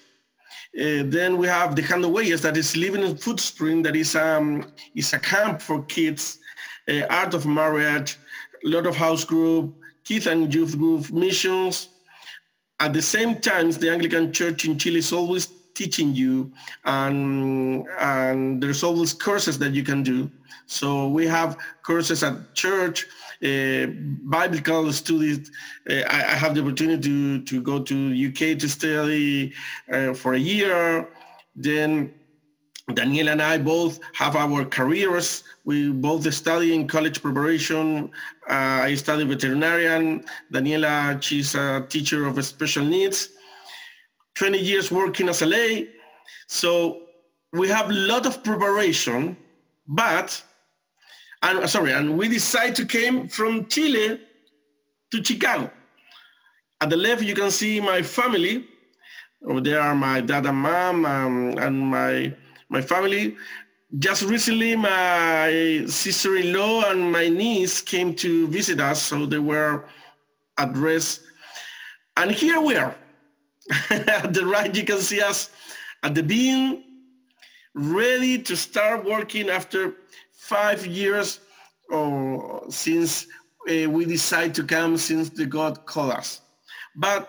Uh, then we have the Huellas that is living in Footspring that is um is a camp for kids, uh, art of marriage, lot of house group, kids and youth group, missions. At the same time, the Anglican Church in Chile is always teaching you and, and there's always courses that you can do. So we have courses at church, uh, biblical studies. Uh, I, I, have the opportunity to, to go to UK to study uh, for a year. Then Daniel and I both have our careers. We both study in college preparation. Uh, I study veterinarian. Daniela, she's a teacher of special needs. 20 years working as a lay. So we have a lot of preparation, but, and sorry, and we decide to came from Chile to Chicago. At the left, you can see my family. There are my dad and mom um, and my my family. Just recently, my sister-in-law and my niece came to visit us, so they were at rest. And here we are. at the right, you can see us at the beam, ready to start working after five years or since uh, we decided to come since the God called us. But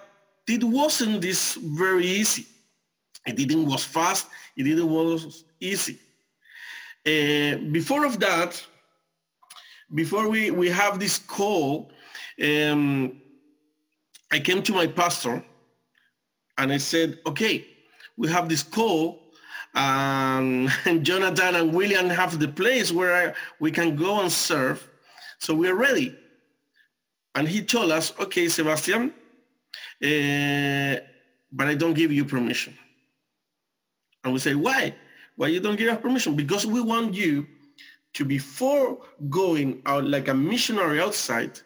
it wasn't this very easy. It didn't was fast. It didn't was easy. Uh, before of that, before we, we have this call, um, I came to my pastor and I said, okay, we have this call um, and Jonathan and William have the place where I, we can go and serve. So we're ready. And he told us, okay, Sebastian, uh, but I don't give you permission. And we say, why? Why you don't give us permission? Because we want you to, before going out like a missionary outside,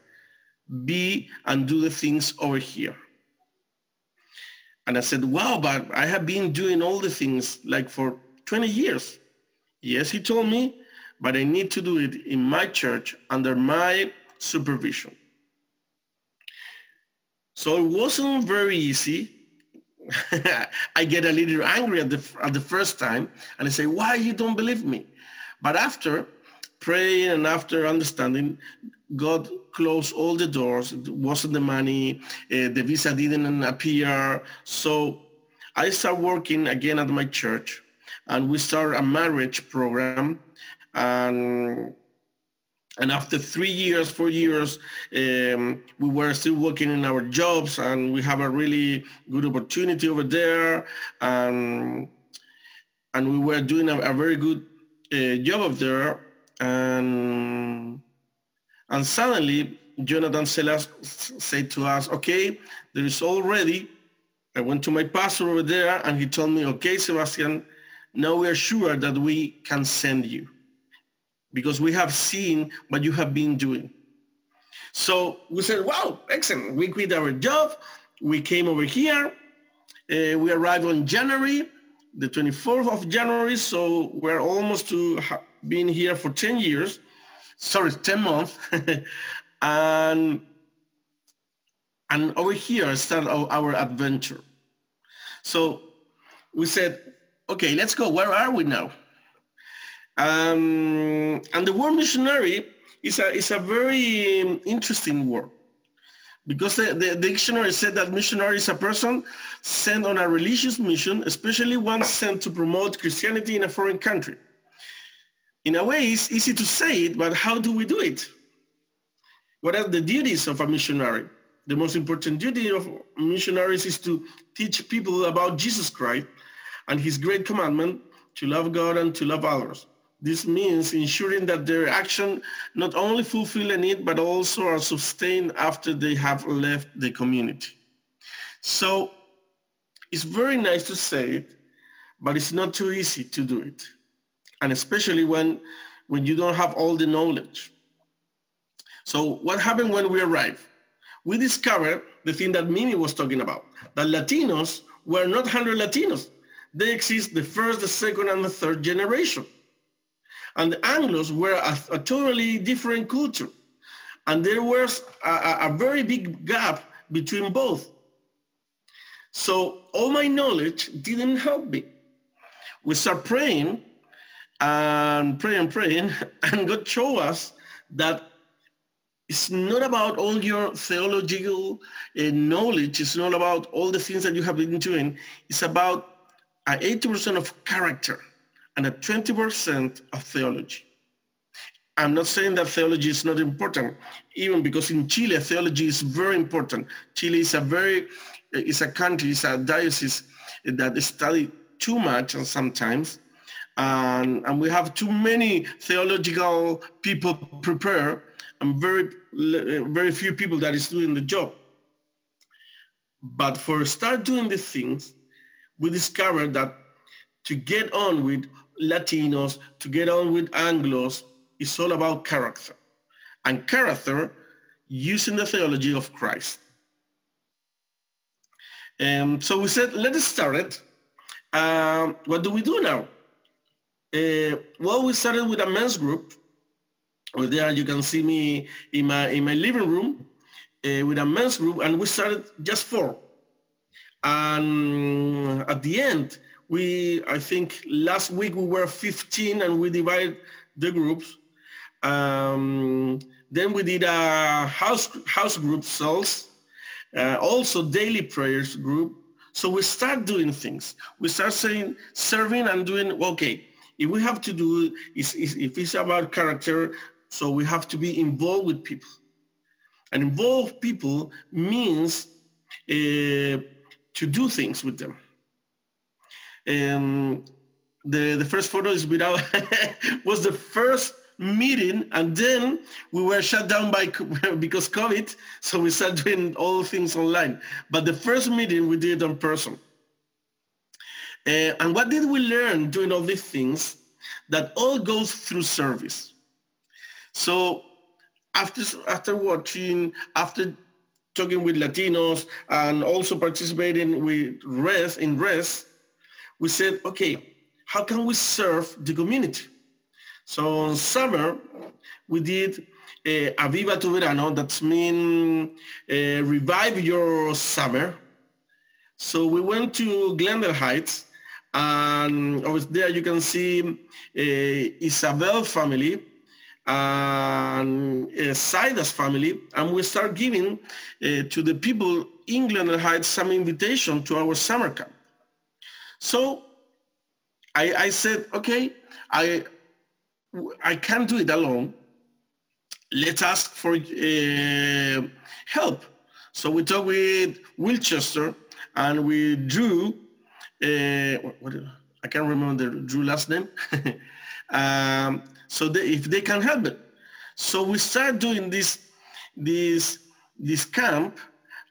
be and do the things over here. And I said, wow, but I have been doing all the things like for 20 years. Yes, he told me, but I need to do it in my church under my supervision. So it wasn't very easy I get a little angry at the, at the first time and I say, why you don't believe me? But after praying and after understanding, God closed all the doors. It wasn't the money. Uh, the visa didn't appear. So I start working again at my church and we start a marriage program. And and after three years, four years, um, we were still working in our jobs and we have a really good opportunity over there. And, and we were doing a, a very good uh, job up there. And, and suddenly Jonathan Selas said to us, okay, there is already." I went to my pastor over there and he told me, okay, Sebastian, now we are sure that we can send you because we have seen what you have been doing. So we said, wow, excellent. We quit our job. We came over here. Uh, we arrived on January, the 24th of January. So we're almost to being here for 10 years. Sorry, 10 months. and, and over here started our adventure. So we said, okay, let's go. Where are we now? Um, and the word missionary is a, is a very interesting word because the, the, dictionary said that missionary is a person sent on a religious mission, especially one sent to promote Christianity in a foreign country. In a way, it's easy to say it, but how do we do it? What are the duties of a missionary? The most important duty of missionaries is to teach people about Jesus Christ and his great commandment to love God and to love others. This means ensuring that their action not only fulfill a need, but also are sustained after they have left the community. So it's very nice to say it, but it's not too easy to do it. And especially when, when you don't have all the knowledge. So what happened when we arrived? We discovered the thing that Mimi was talking about, that Latinos were not 100 Latinos. They exist the first, the second, and the third generation. And the Anglos were a, a totally different culture. And there was a, a very big gap between both. So all my knowledge didn't help me. We start praying and praying and praying, and God showed us that it's not about all your theological uh, knowledge. It's not about all the things that you have been doing. It's about an 80% of character and a 20% of theology. I'm not saying that theology is not important, even because in Chile, theology is very important. Chile is a very, is a country, it's a diocese that study too much and sometimes. And, and we have too many theological people prepare and very, very few people that is doing the job. But for start doing these things, we discovered that to get on with Latinos, to get on with Anglos, is all about character. And character using the theology of Christ. Um, so we said, let's start it. Um, what do we do now? Uh, well, we started with a men's group. Over there, you can see me in my in my living room uh, with a men's group, and we started just four. And at the end, we I think last week we were 15, and we divided the groups. Um, then we did a house house group cells, uh, also daily prayers group. So we start doing things. We start saying serving and doing okay. If we have to do is if it's about character, so we have to be involved with people. And involve people means uh, to do things with them. Um, the the first photo is without was the first meeting and then we were shut down by because COVID so we started doing all things online. But the first meeting we did in person. Uh, and what did we learn doing all these things? That all goes through service. So after after watching after talking with Latinos and also participating with RES in RES we said okay how can we serve the community so in summer, we did uh, Aviva tu Verano, that means uh, revive your summer. So we went to Glendale Heights and over there you can see uh, Isabel family and uh, Sidas family and we start giving uh, to the people in Glendale Heights some invitation to our summer camp. So I, I said, okay, I, I can't do it alone. Let's ask for uh, help. So we talked with Wilchester and we drew, uh, what, I can't remember the Drew last name. um, so they, if they can help it. So we start doing this, this, this camp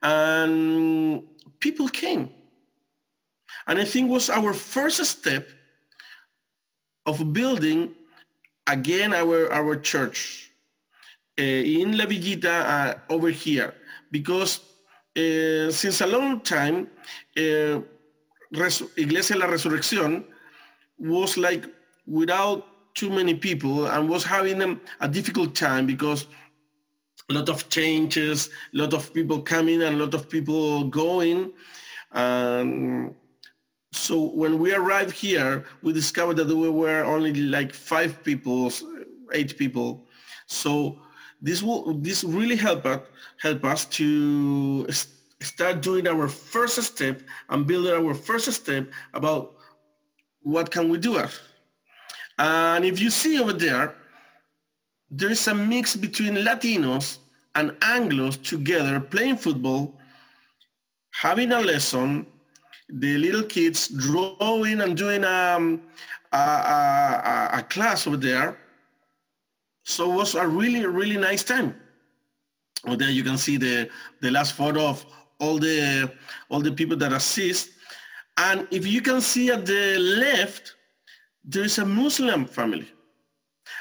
and people came. And I think was our first step of building again our our church uh, in La Villita uh, over here because uh, since a long time Res- Iglesia La Resurrección was like without too many people and was having a, a difficult time because a lot of changes, a lot of people coming and a lot of people going. Um, so when we arrived here, we discovered that we were only like five people, eight people. So this will this really help us help us to start doing our first step and building our first step about what can we do. And if you see over there, there is a mix between Latinos and Anglos together playing football, having a lesson, the little kids drawing and doing um, a, a, a, class over there. So it was a really, really nice time. Over there you can see the, the last photo of all the, all the people that assist. And if you can see at the left, there is a Muslim family.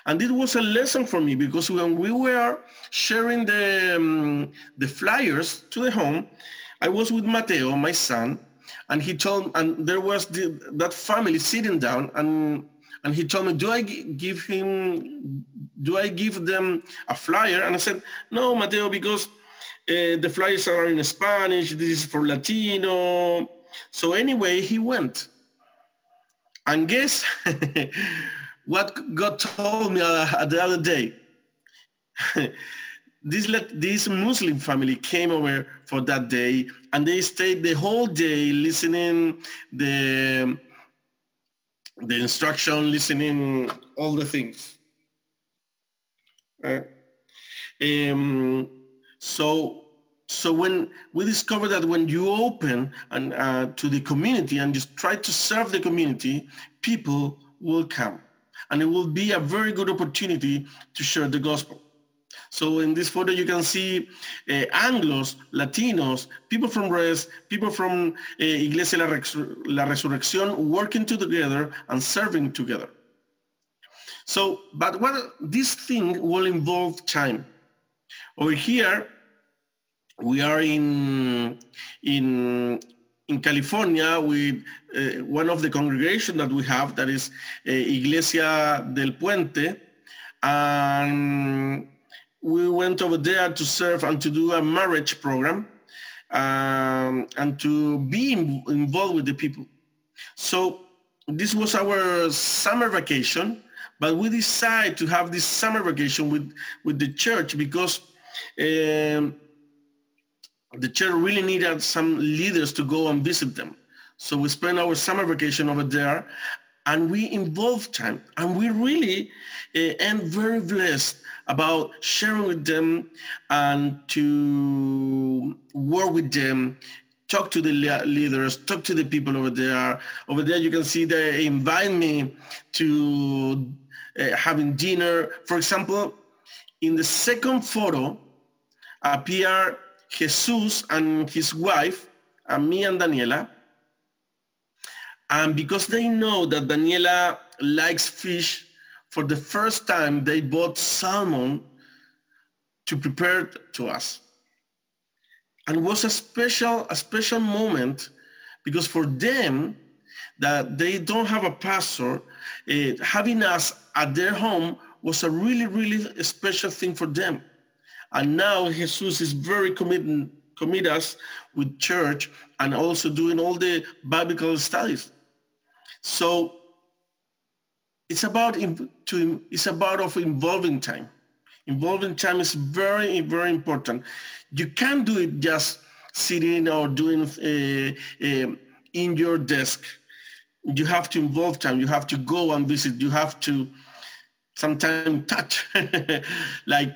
And it was a lesson for me because when we were sharing the, um, the flyers to the home, I was with Mateo, my son, and he told, and there was the, that family sitting down, and and he told me, do I give him, do I give them a flyer? And I said, no, Mateo, because uh, the flyers are in Spanish. This is for Latino. So anyway, he went. And guess what God told me uh, the other day? this let this Muslim family came over for that day, and they stayed the whole day listening the the instruction, listening all the things. Uh, um, so so when we discovered that when you open and uh, to the community and just try to serve the community, people will come, and it will be a very good opportunity to share the gospel. So in this photo, you can see uh, Anglos, Latinos, people from Res, people from uh, Iglesia La, La Resurrección working together and serving together. So, but what this thing will involve time. Over here, we are in in in California with uh, one of the congregation that we have that is uh, Iglesia del Puente, and we went over there to serve and to do a marriage program um, and to be in, involved with the people. So this was our summer vacation, but we decided to have this summer vacation with, with the church because um, the church really needed some leaders to go and visit them. So we spent our summer vacation over there and we involved time and we really uh, very blessed about sharing with them and to work with them talk to the leaders, talk to the people over there. Over there, you can see they invite me to uh, having dinner. For example, in the second photo appear Jesus and his wife, and me and Daniela. And because they know that Daniela likes fish, for the first time, they bought salmon to prepare to us. And was a special, a special moment because for them, that they don't have a pastor, uh, having us at their home was a really, really special thing for them. And now Jesus is very committed, commit us with church and also doing all the biblical studies. So it's about to it's about of involving time. Involving time is very very important. You can't do it just sitting or doing uh, uh, in your desk. You have to involve time. You have to go and visit. You have to sometimes touch, like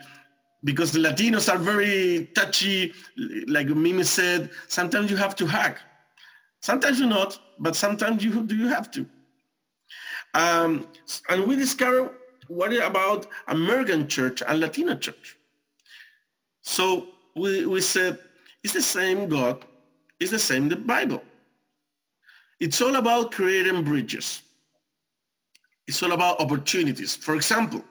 because the Latinos are very touchy. Like Mimi said, sometimes you have to hug. Sometimes you not, but sometimes you do you have to. Um, and we discovered what about American church and Latino church. So we, we said, it's the same God, it's the same the Bible. It's all about creating bridges. It's all about opportunities. For example,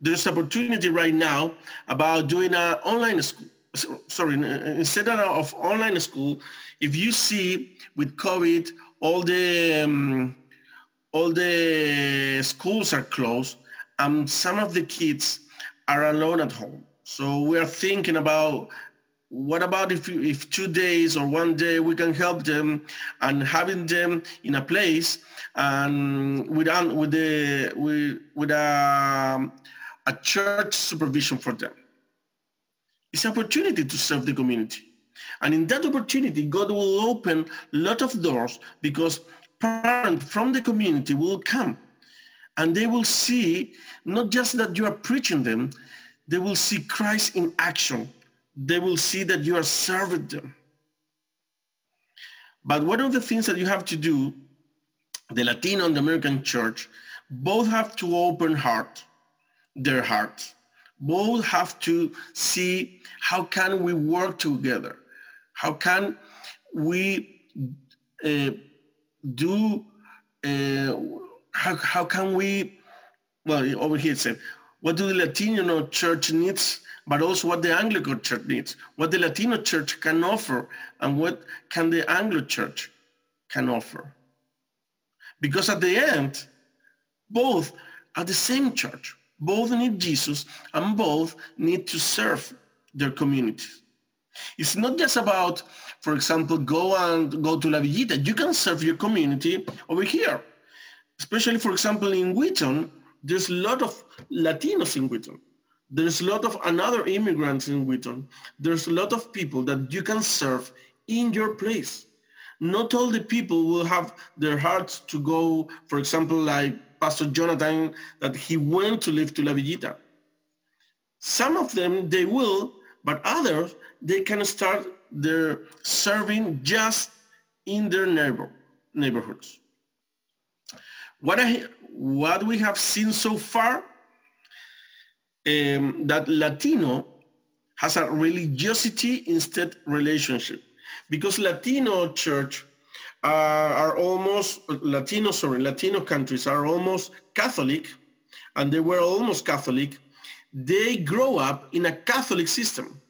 there's opportunity right now about doing an online school. Sorry, instead of online school, if you see with COVID, all the um, all the schools are closed and some of the kids are alone at home. So we are thinking about what about if, if two days or one day we can help them and having them in a place and with, with, the, with, with a, a church supervision for them. It's an opportunity to serve the community. And in that opportunity, God will open a lot of doors because parents from the community will come and they will see not just that you are preaching them, they will see Christ in action they will see that you are serving them. But one of the things that you have to do, the Latino and the American church, both have to open heart, their hearts. Both have to see how can we work together? How can we uh, do, uh, how, how can we, well, over here it said, what do the Latino church needs, but also what the Anglican church needs, what the Latino church can offer, and what can the Anglo church can offer. Because at the end, both are the same church. Both need Jesus and both need to serve their communities. It's not just about, for example, go and go to La Villita. You can serve your community over here. Especially, for example, in Wheaton, there's a lot of Latinos in Wheaton. There's a lot of another immigrants in Wheaton. There's a lot of people that you can serve in your place. Not all the people will have their hearts to go, for example, like Pastor Jonathan, that he went to live to La Villita. Some of them, they will, but others, they can start their serving just in their neighbor, neighborhoods. What, I, what we have seen so far, um, that Latino has a religiosity instead relationship. Because Latino church are, are almost, Latino, sorry, Latino countries are almost Catholic, and they were almost Catholic. They grow up in a Catholic system,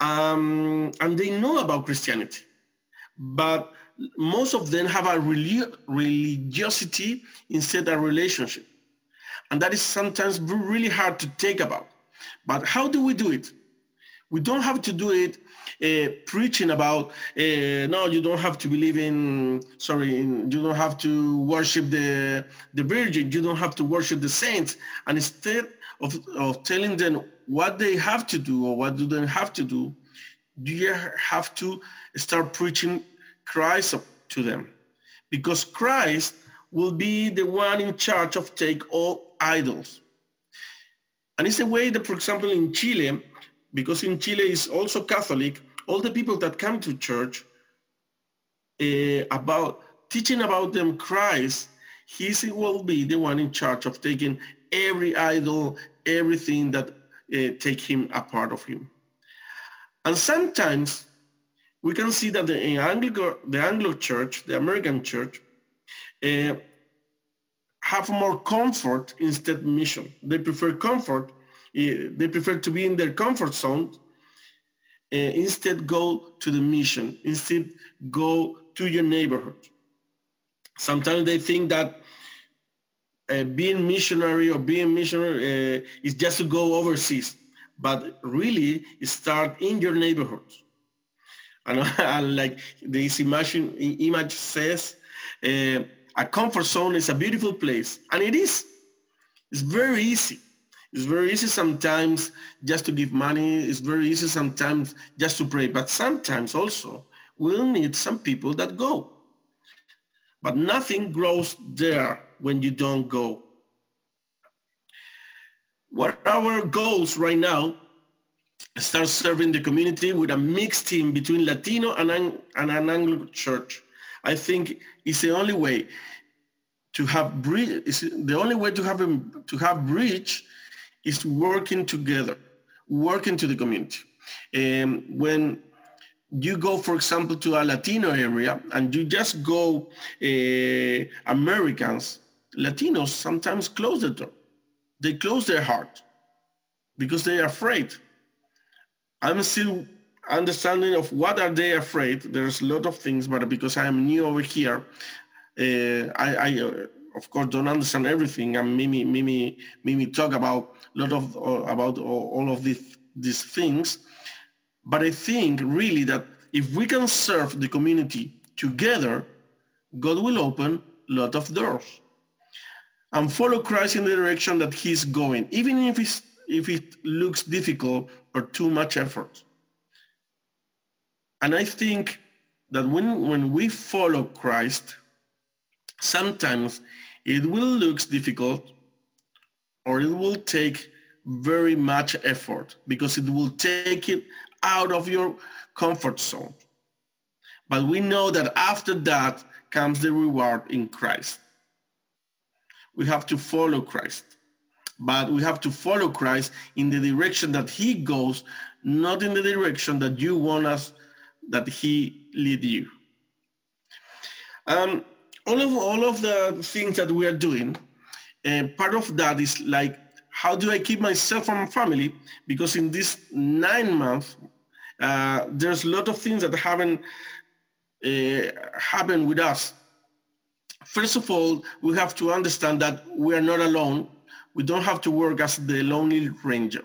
um, and they know about Christianity. But most of them have a religiosity instead of a relationship. And that is sometimes really hard to take about. But how do we do it? We don't have to do it uh, preaching about, uh, no, you don't have to believe in, sorry, in, you don't have to worship the, the Virgin, you don't have to worship the saints. And instead of, of telling them what they have to do or what do they have to do, do you have to start preaching Christ to them because Christ will be the one in charge of take all idols. And it's a way that, for example, in Chile, because in Chile is also Catholic, all the people that come to church uh, about teaching about them Christ, he will be the one in charge of taking every idol, everything that take him a part of him. And sometimes we can see that the Anglo, the Anglo church, the American church, uh, have more comfort instead mission. They prefer comfort. Uh, they prefer to be in their comfort zone. Uh, instead, go to the mission. Instead, go to your neighborhood. Sometimes they think that uh, being missionary or being missionary uh, is just to go overseas but really start in your neighborhood. And, like this image, image says, uh, a comfort zone is a beautiful place, and it is. It's very easy. It's very easy sometimes just to give money. It's very easy sometimes just to pray. But sometimes also we'll need some people that go. But nothing grows there when you don't go what our goals right now start serving the community with a mixed team between Latino and, and an Anglo church. I think it's the only way to have bridge. The only way to have to have bridge is working together, working to the community. Um, when you go, for example, to a Latino area and you just go uh, Americans, Latinos sometimes close the door they close their heart because they are afraid. I'm still understanding of what are they afraid. There's a lot of things, but because I am new over here, uh, I, I uh, of course don't understand everything. And Mimi, Mimi, Mimi talk about a lot of uh, about all of these these things. But I think really that if we can serve the community together, God will open a lot of doors and follow Christ in the direction that he's going, even if, it's, if it looks difficult or too much effort. And I think that when, when we follow Christ, sometimes it will look difficult or it will take very much effort because it will take it out of your comfort zone. But we know that after that comes the reward in Christ. We have to follow Christ. But we have to follow Christ in the direction that he goes, not in the direction that you want us, that he lead you. Um, all of all of the things that we are doing, uh, part of that is like, how do I keep myself from family? Because in this nine months, uh, there's a lot of things that haven't uh, happened with us. First of all, we have to understand that we are not alone. We don't have to work as the lonely ranger.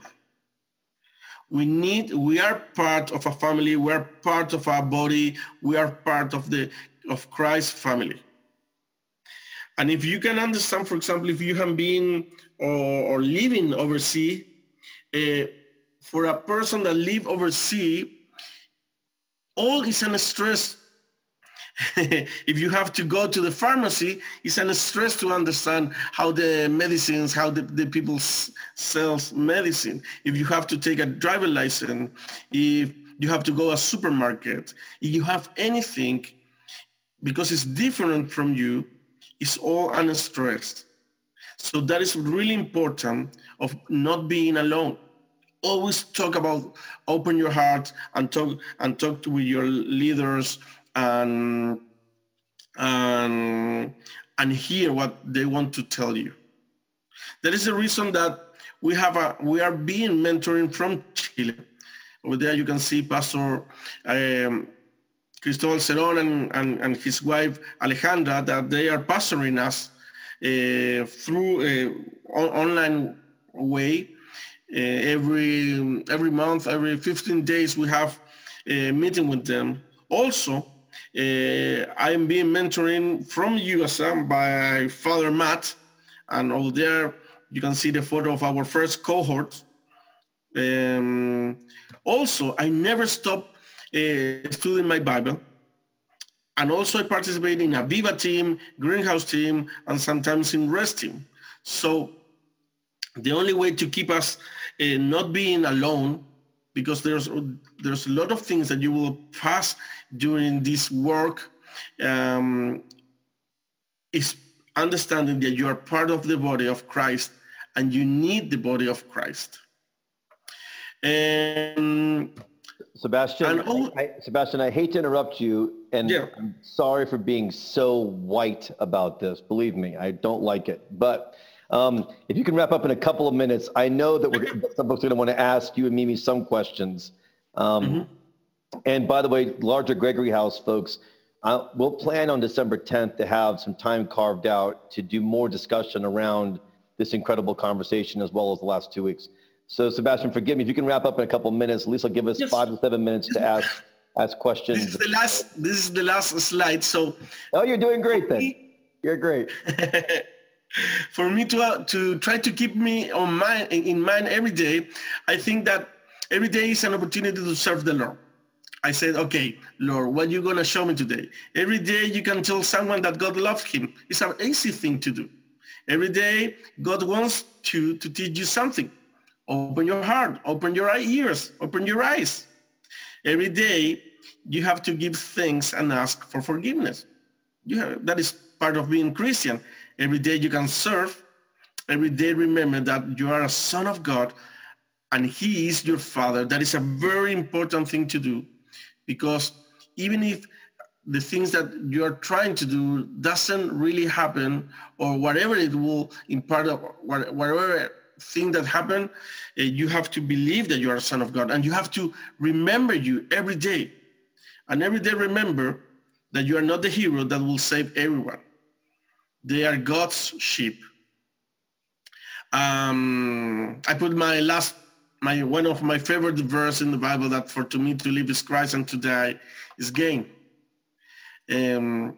We need, we are part of a family. We are part of our body. We are part of the, of Christ's family. And if you can understand, for example, if you have been or, or living overseas, uh, for a person that live overseas, all is a stress. if you have to go to the pharmacy, it's a stress to understand how the medicines, how the, the people sells medicine. If you have to take a driver license, if you have to go a supermarket, if you have anything, because it's different from you, it's all under stress. So that is really important of not being alone. Always talk about open your heart and talk and talk to with your leaders and and and hear what they want to tell you. That is the reason that we have a we are being mentoring from Chile. Over there you can see Pastor um, Cristobal Cerón and, and, and, his wife Alejandra that they are pastoring us uh, through a online way. Uh, every every month, every 15 days, we have a meeting with them. Also, uh, I am being mentoring from USA by Father Matt, and over there you can see the photo of our first cohort. Um, also, I never stop uh, studying my Bible. And also I participate in a Viva team, Greenhouse team, and sometimes in Rest team. So the only way to keep us uh, not being alone, because there's there's a lot of things that you will pass during this work, um, is understanding that you are part of the body of Christ and you need the body of Christ. And Sebastian, all, I, Sebastian, I hate to interrupt you, and yeah. I'm sorry for being so white about this. Believe me, I don't like it. But um, if you can wrap up in a couple of minutes, I know that we're some folks are going to want to ask you and Mimi some questions. Um, mm-hmm. And by the way, larger Gregory House folks, uh, we'll plan on December 10th to have some time carved out to do more discussion around this incredible conversation as well as the last two weeks. So Sebastian, forgive me if you can wrap up in a couple minutes. At least I'll give us yes. five to seven minutes to ask ask questions. This is the last. This is the last slide. So. Oh, you're doing great then. You're great. for me to uh, to try to keep me on mind in mind every day, I think that every day is an opportunity to serve the Lord. I said, okay, Lord, what are you gonna show me today? Every day you can tell someone that God loves him. It's an easy thing to do. Every day God wants to to teach you something. Open your heart, open your ears, open your eyes. Every day you have to give thanks and ask for forgiveness. You have, that is part of being Christian. Every day you can serve. Every day remember that you are a son of God and he is your father. That is a very important thing to do because even if the things that you are trying to do doesn't really happen or whatever it will in part of whatever thing that happened, uh, you have to believe that you are a son of God and you have to remember you every day. And every day remember that you are not the hero that will save everyone. They are God's sheep. Um, I put my last, my one of my favorite verse in the Bible that for to me to live is Christ and to die is gain. Um,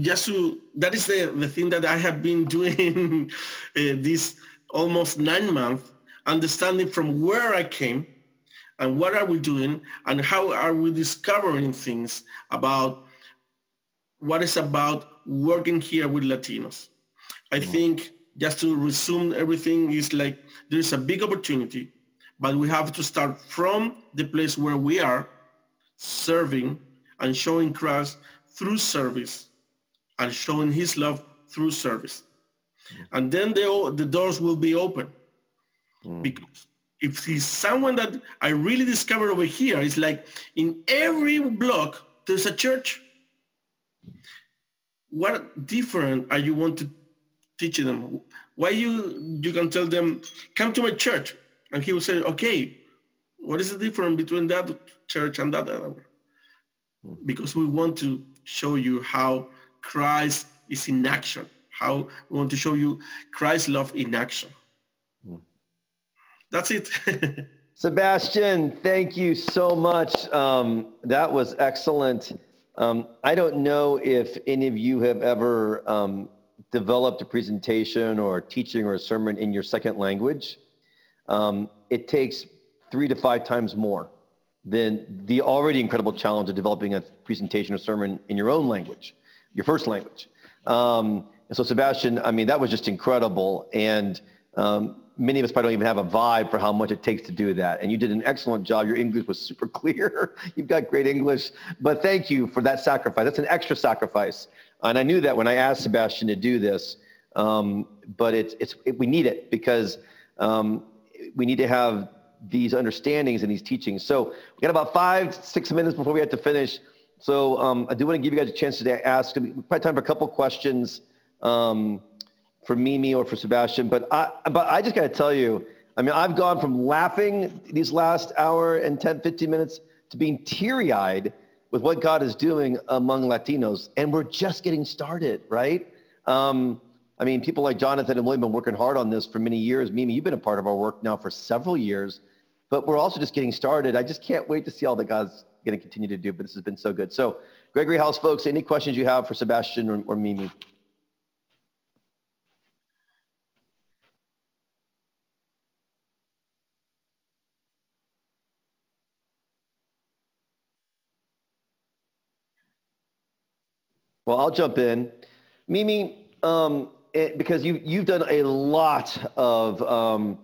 just to that is the, the thing that I have been doing uh, this almost nine months, understanding from where I came and what are we doing and how are we discovering things about what is about working here with Latinos. I mm-hmm. think just to resume everything is like there's a big opportunity, but we have to start from the place where we are serving and showing Christ through service and showing his love through service. And then the, the doors will be open. Mm. Because if he's someone that I really discovered over here, it's like in every block, there's a church. What different are you want to teach them? Why you, you can tell them, come to my church. And he will say, okay, what is the difference between that church and that other? Because we want to show you how Christ is in action, how we want to show you Christ's love in action. That's it. Sebastian, thank you so much. Um, that was excellent. Um, I don't know if any of you have ever um, developed a presentation or teaching or a sermon in your second language. Um, it takes three to five times more than the already incredible challenge of developing a presentation or sermon in your own language, your first language. Um, and so, Sebastian, I mean, that was just incredible. And um, many of us probably don't even have a vibe for how much it takes to do that. And you did an excellent job. Your English was super clear. You've got great English. But thank you for that sacrifice. That's an extra sacrifice. And I knew that when I asked Sebastian to do this. Um, but it's, it's, it, we need it because um, we need to have these understandings and these teachings. So we got about five, six minutes before we have to finish. So um, I do want to give you guys a chance to ask. Probably time for a couple questions. Um, for Mimi or for Sebastian, but I, but I just got to tell you, I mean, I've gone from laughing these last hour and 10, 15 minutes to being teary eyed with what God is doing among Latinos. And we're just getting started, right? Um, I mean, people like Jonathan and William have been working hard on this for many years. Mimi, you've been a part of our work now for several years, but we're also just getting started. I just can't wait to see all that God's going to continue to do, but this has been so good. So Gregory House folks, any questions you have for Sebastian or, or Mimi? Well, I'll jump in. Mimi, um, it, because you, you've done a lot of um,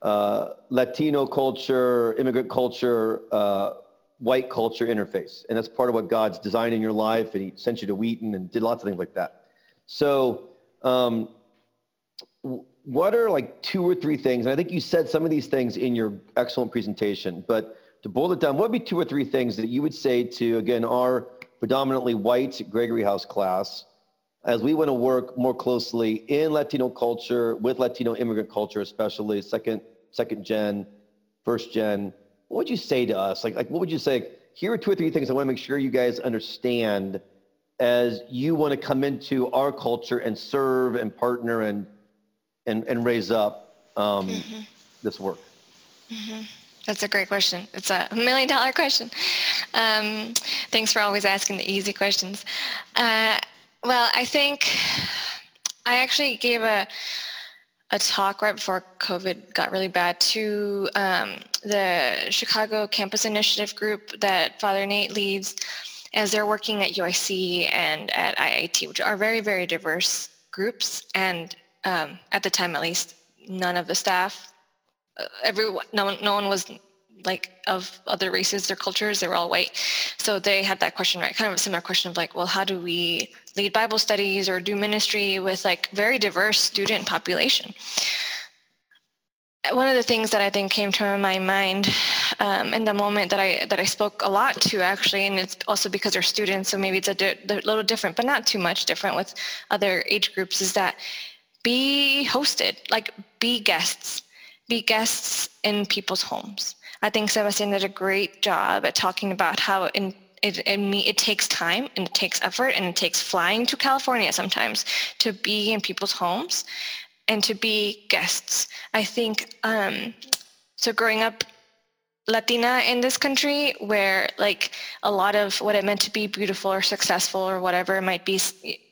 uh, Latino culture, immigrant culture, uh, white culture interface. And that's part of what God's designed in your life. And he sent you to Wheaton and did lots of things like that. So um, what are like two or three things, and I think you said some of these things in your excellent presentation, but to boil it down, what would be two or three things that you would say to, again, our predominantly white Gregory House class as we want to work more closely in Latino culture with Latino immigrant culture, especially second, second gen, first gen. What would you say to us? Like, like what would you say? Here are two or three things I want to make sure you guys understand as you want to come into our culture and serve and partner and and, and raise up um, mm-hmm. this work. Mm-hmm. That's a great question. It's a million dollar question. Um, thanks for always asking the easy questions. Uh, well, I think I actually gave a a talk right before COVID got really bad to um, the Chicago Campus Initiative group that Father Nate leads as they're working at UIC and at IIT, which are very, very diverse groups. And um, at the time, at least, none of the staff everyone, no one, no one was like of other races or cultures. They were all white. So they had that question, right? Kind of a similar question of like, well, how do we lead Bible studies or do ministry with like very diverse student population? One of the things that I think came to my mind um, in the moment that I that I spoke a lot to actually, and it's also because they're students, so maybe it's a di- little different, but not too much different with other age groups. Is that be hosted, like be guests be guests in people's homes. I think Sebastian did a great job at talking about how in, it, it, it takes time and it takes effort and it takes flying to California sometimes to be in people's homes and to be guests. I think um, so. Growing up Latina in this country, where like a lot of what it meant to be beautiful or successful or whatever it might be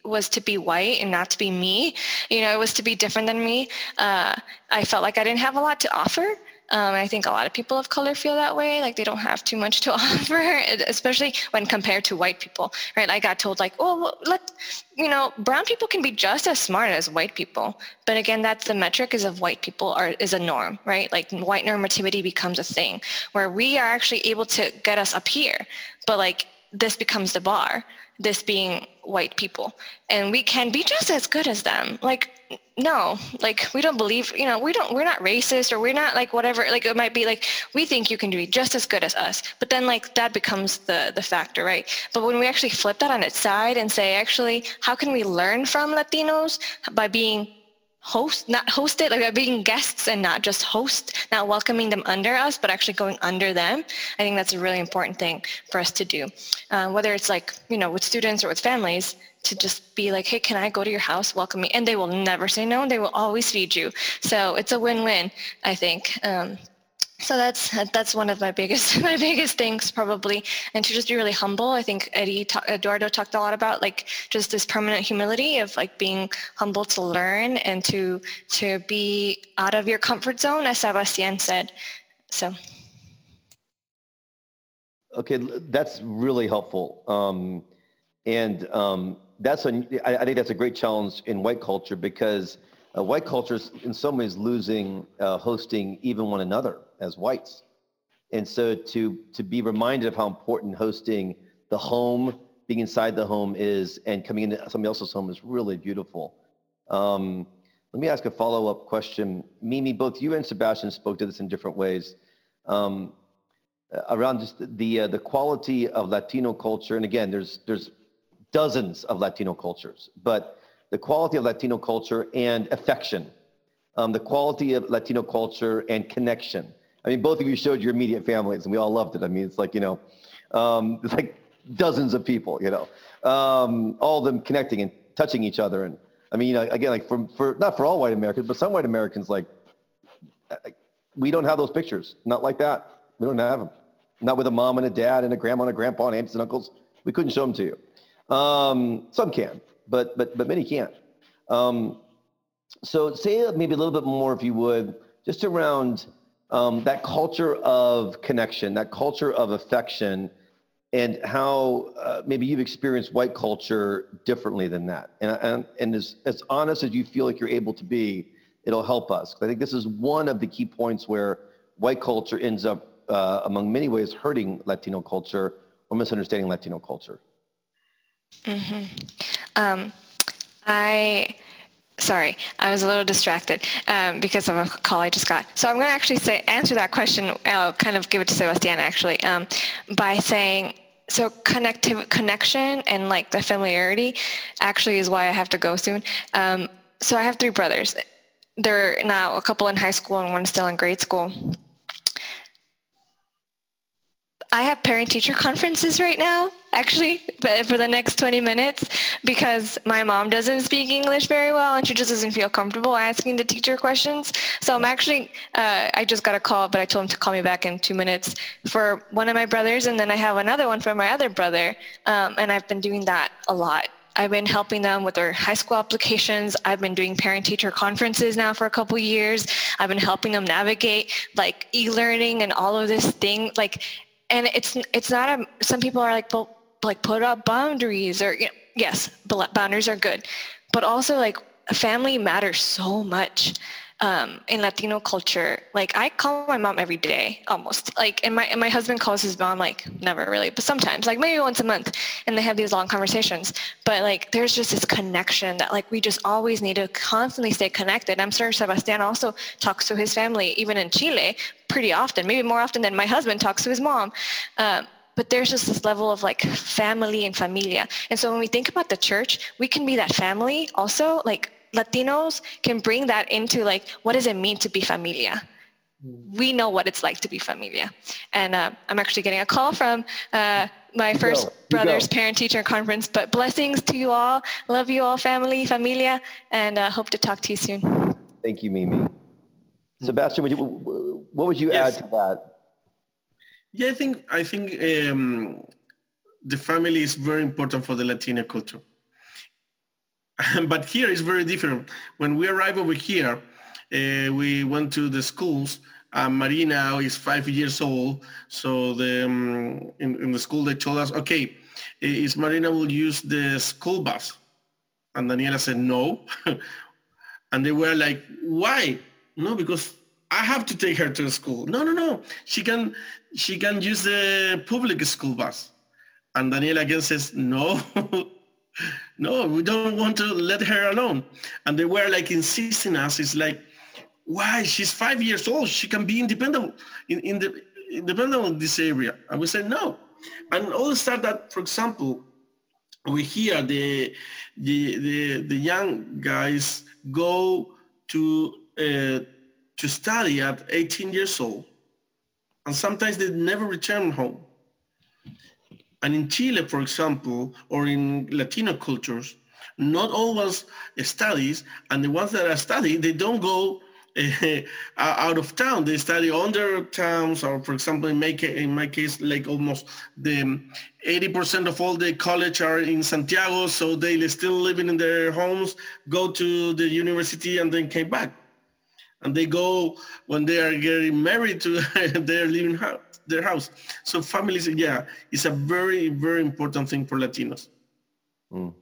was to be white and not to be me. You know, it was to be different than me. Uh, I felt like I didn't have a lot to offer Um, I think a lot of people of color feel that way, like they don't have too much to offer, especially when compared to white people, right? I got told like, oh, well, let, you know, brown people can be just as smart as white people. But again, that's the metric is of white people are, is a norm, right? Like white normativity becomes a thing where we are actually able to get us up here. But like this becomes the bar, this being white people. And we can be just as good as them. Like, no, like we don't believe, you know, we don't, we're not racist or we're not like whatever, like it might be like, we think you can be just as good as us. But then like that becomes the, the factor, right? But when we actually flip that on its side and say, actually, how can we learn from Latinos by being host, not hosted, like being guests and not just host, not welcoming them under us, but actually going under them. I think that's a really important thing for us to do. Uh, whether it's like, you know, with students or with families, to just be like, hey, can I go to your house? Welcome me. And they will never say no. They will always feed you. So it's a win-win, I think. Um, so that's that's one of my biggest my biggest things probably and to just be really humble i think eddie eduardo talked a lot about like just this permanent humility of like being humble to learn and to to be out of your comfort zone as sebastian said so okay that's really helpful um, and um, that's a, I, I think that's a great challenge in white culture because uh, white culture is in some ways losing uh, hosting even one another as whites. And so to, to be reminded of how important hosting the home, being inside the home is, and coming into somebody else's home is really beautiful. Um, let me ask a follow-up question. Mimi, both you and Sebastian spoke to this in different ways. Um, around just the, uh, the quality of Latino culture. And again, there's, there's dozens of Latino cultures, but the quality of Latino culture and affection, um, the quality of Latino culture and connection. I mean, both of you showed your immediate families, and we all loved it. I mean, it's like you know, um, it's like dozens of people, you know, um, all of them connecting and touching each other. And I mean, you know, again, like for for not for all white Americans, but some white Americans, like we don't have those pictures. Not like that. We don't have them. Not with a mom and a dad and a grandma and a grandpa and aunts and uncles. We couldn't show them to you. Um, some can, but but but many can't. Um, so say maybe a little bit more, if you would, just around um, that culture of connection, that culture of affection, and how uh, maybe you've experienced white culture differently than that. And, and, and as, as honest as you feel like you're able to be, it'll help us. I think this is one of the key points where white culture ends up, uh, among many ways, hurting Latino culture or misunderstanding Latino culture. Mm-hmm. Um, I Sorry, I was a little distracted um, because of a call I just got. So I'm going to actually say answer that question. I'll kind of give it to Sebastian actually um, by saying so connective connection and like the familiarity actually is why I have to go soon. Um, so I have three brothers. They're now a couple in high school and one still in grade school. I have parent teacher conferences right now, actually, but for the next 20 minutes because my mom doesn't speak English very well and she just doesn't feel comfortable asking the teacher questions. So I'm actually, uh, I just got a call, but I told him to call me back in two minutes for one of my brothers. And then I have another one for my other brother. Um, and I've been doing that a lot. I've been helping them with their high school applications. I've been doing parent teacher conferences now for a couple years. I've been helping them navigate like e-learning and all of this thing. Like and it's it's not a some people are like well like put up boundaries or you know, yes boundaries are good but also like family matters so much um, in Latino culture, like I call my mom every day almost. Like, and my and my husband calls his mom like never really, but sometimes, like maybe once a month, and they have these long conversations. But like, there's just this connection that like we just always need to constantly stay connected. I'm sure Sebastian also talks to his family, even in Chile, pretty often, maybe more often than my husband talks to his mom. Um, but there's just this level of like family and familia. And so when we think about the church, we can be that family also, like Latinos can bring that into like, what does it mean to be familia? Mm. We know what it's like to be familia. And uh, I'm actually getting a call from uh, my first go. brother's parent-teacher conference, but blessings to you all. Love you all, family, familia, and uh, hope to talk to you soon. Thank you, Mimi. Sebastian, would you, what would you yes. add to that? Yeah, I think I think um, the family is very important for the Latino culture. but here is very different. When we arrive over here, uh, we went to the schools uh, Marina is five years old. So the um, in, in the school they told us, okay, is Marina will use the school bus? And Daniela said no. and they were like, why? No, because I have to take her to school. No, no, no. She can she can use the public school bus. And Daniela again says, no, no, we don't want to let her alone. And they were like insisting us. It's like, why? She's five years old. She can be independent in, in the independent in this area. And we said no. And all the stuff that, for example, we hear the the the, the young guys go to uh, to study at 18 years old, and sometimes they never return home. And in Chile, for example, or in Latino cultures, not always studies, and the ones that are studied, they don't go uh, out of town. They study under towns, or for example, in my, in my case, like almost the 80% of all the college are in Santiago, so they still living in their homes, go to the university, and then came back. And they go when they are getting married to their living house, their house. So families, yeah, it's a very, very important thing for Latinos. Mm.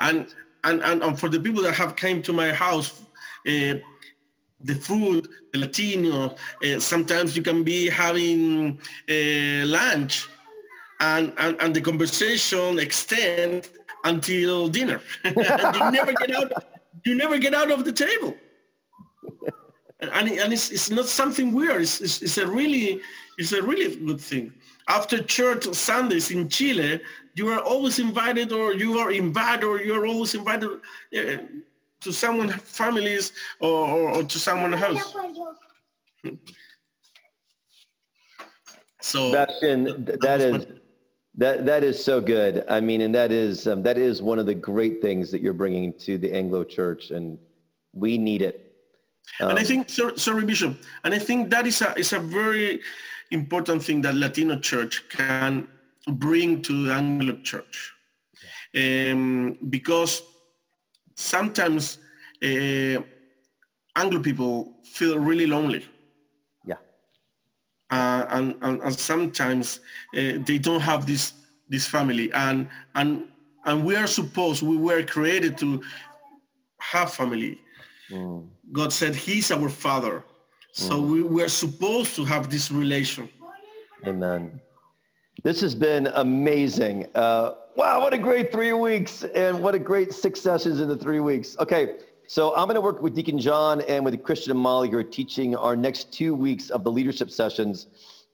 And, and, and, and for the people that have came to my house, uh, the food, the Latino. Uh, sometimes you can be having uh, lunch and, and, and, the conversation extend until dinner. you never get out, you never get out of the table. And, and it's, it's not something weird. It's, it's, it's, a really, it's a really good thing. After church on Sundays in Chile, you are always invited or you are invited or you're always invited. Uh, to someone families or, or, or to someone else. so Sebastian, that is that that is so good. I mean, and that is um, that is one of the great things that you're bringing to the Anglo Church, and we need it. Um, and I um, think, sorry, sorry, Bishop, and I think that is a is a very important thing that Latino Church can bring to the Anglo Church, um, because sometimes uh, Anglo people feel really lonely. Yeah. Uh, and, and, and, sometimes uh, they don't have this this family and and and we are supposed we were created to have family mm. God said he's our father so mm. we were supposed to have this relation amen this has been amazing uh, Wow, what a great three weeks and what a great six sessions in the three weeks. Okay, so I'm going to work with Deacon John and with Christian and Molly who are teaching our next two weeks of the leadership sessions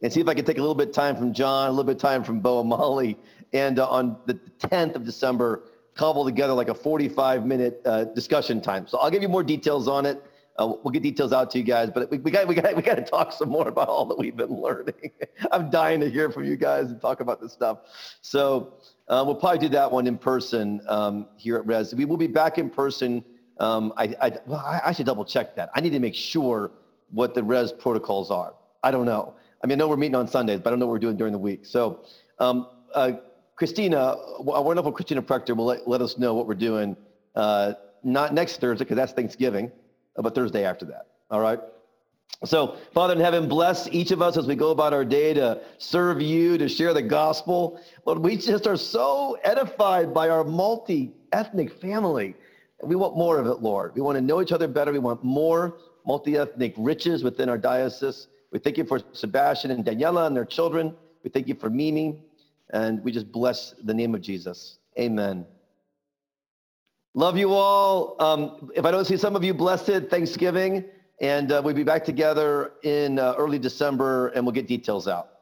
and see if I can take a little bit of time from John, a little bit of time from Bo and Molly. And uh, on the 10th of December, cobble together like a 45 minute uh, discussion time. So I'll give you more details on it. Uh, we'll get details out to you guys, but we, we got we got we got to talk some more about all that we've been learning. I'm dying to hear from you guys and talk about this stuff. So uh, we'll probably do that one in person um, here at Res. We will be back in person. Um, I, I, well, I, I, should double check that. I need to make sure what the Res protocols are. I don't know. I mean, I know we're meeting on Sundays, but I don't know what we're doing during the week. So, um, uh, Christina, our wonderful Christina Proctor will let, let us know what we're doing. Uh, not next Thursday, because that's Thanksgiving, but Thursday after that. All right. So, Father in heaven, bless each of us as we go about our day to serve you, to share the gospel. Lord, we just are so edified by our multi-ethnic family. We want more of it, Lord. We want to know each other better. We want more multi-ethnic riches within our diocese. We thank you for Sebastian and Daniela and their children. We thank you for Mimi. And we just bless the name of Jesus. Amen. Love you all. Um, if I don't see some of you, blessed Thanksgiving. And uh, we'll be back together in uh, early December and we'll get details out.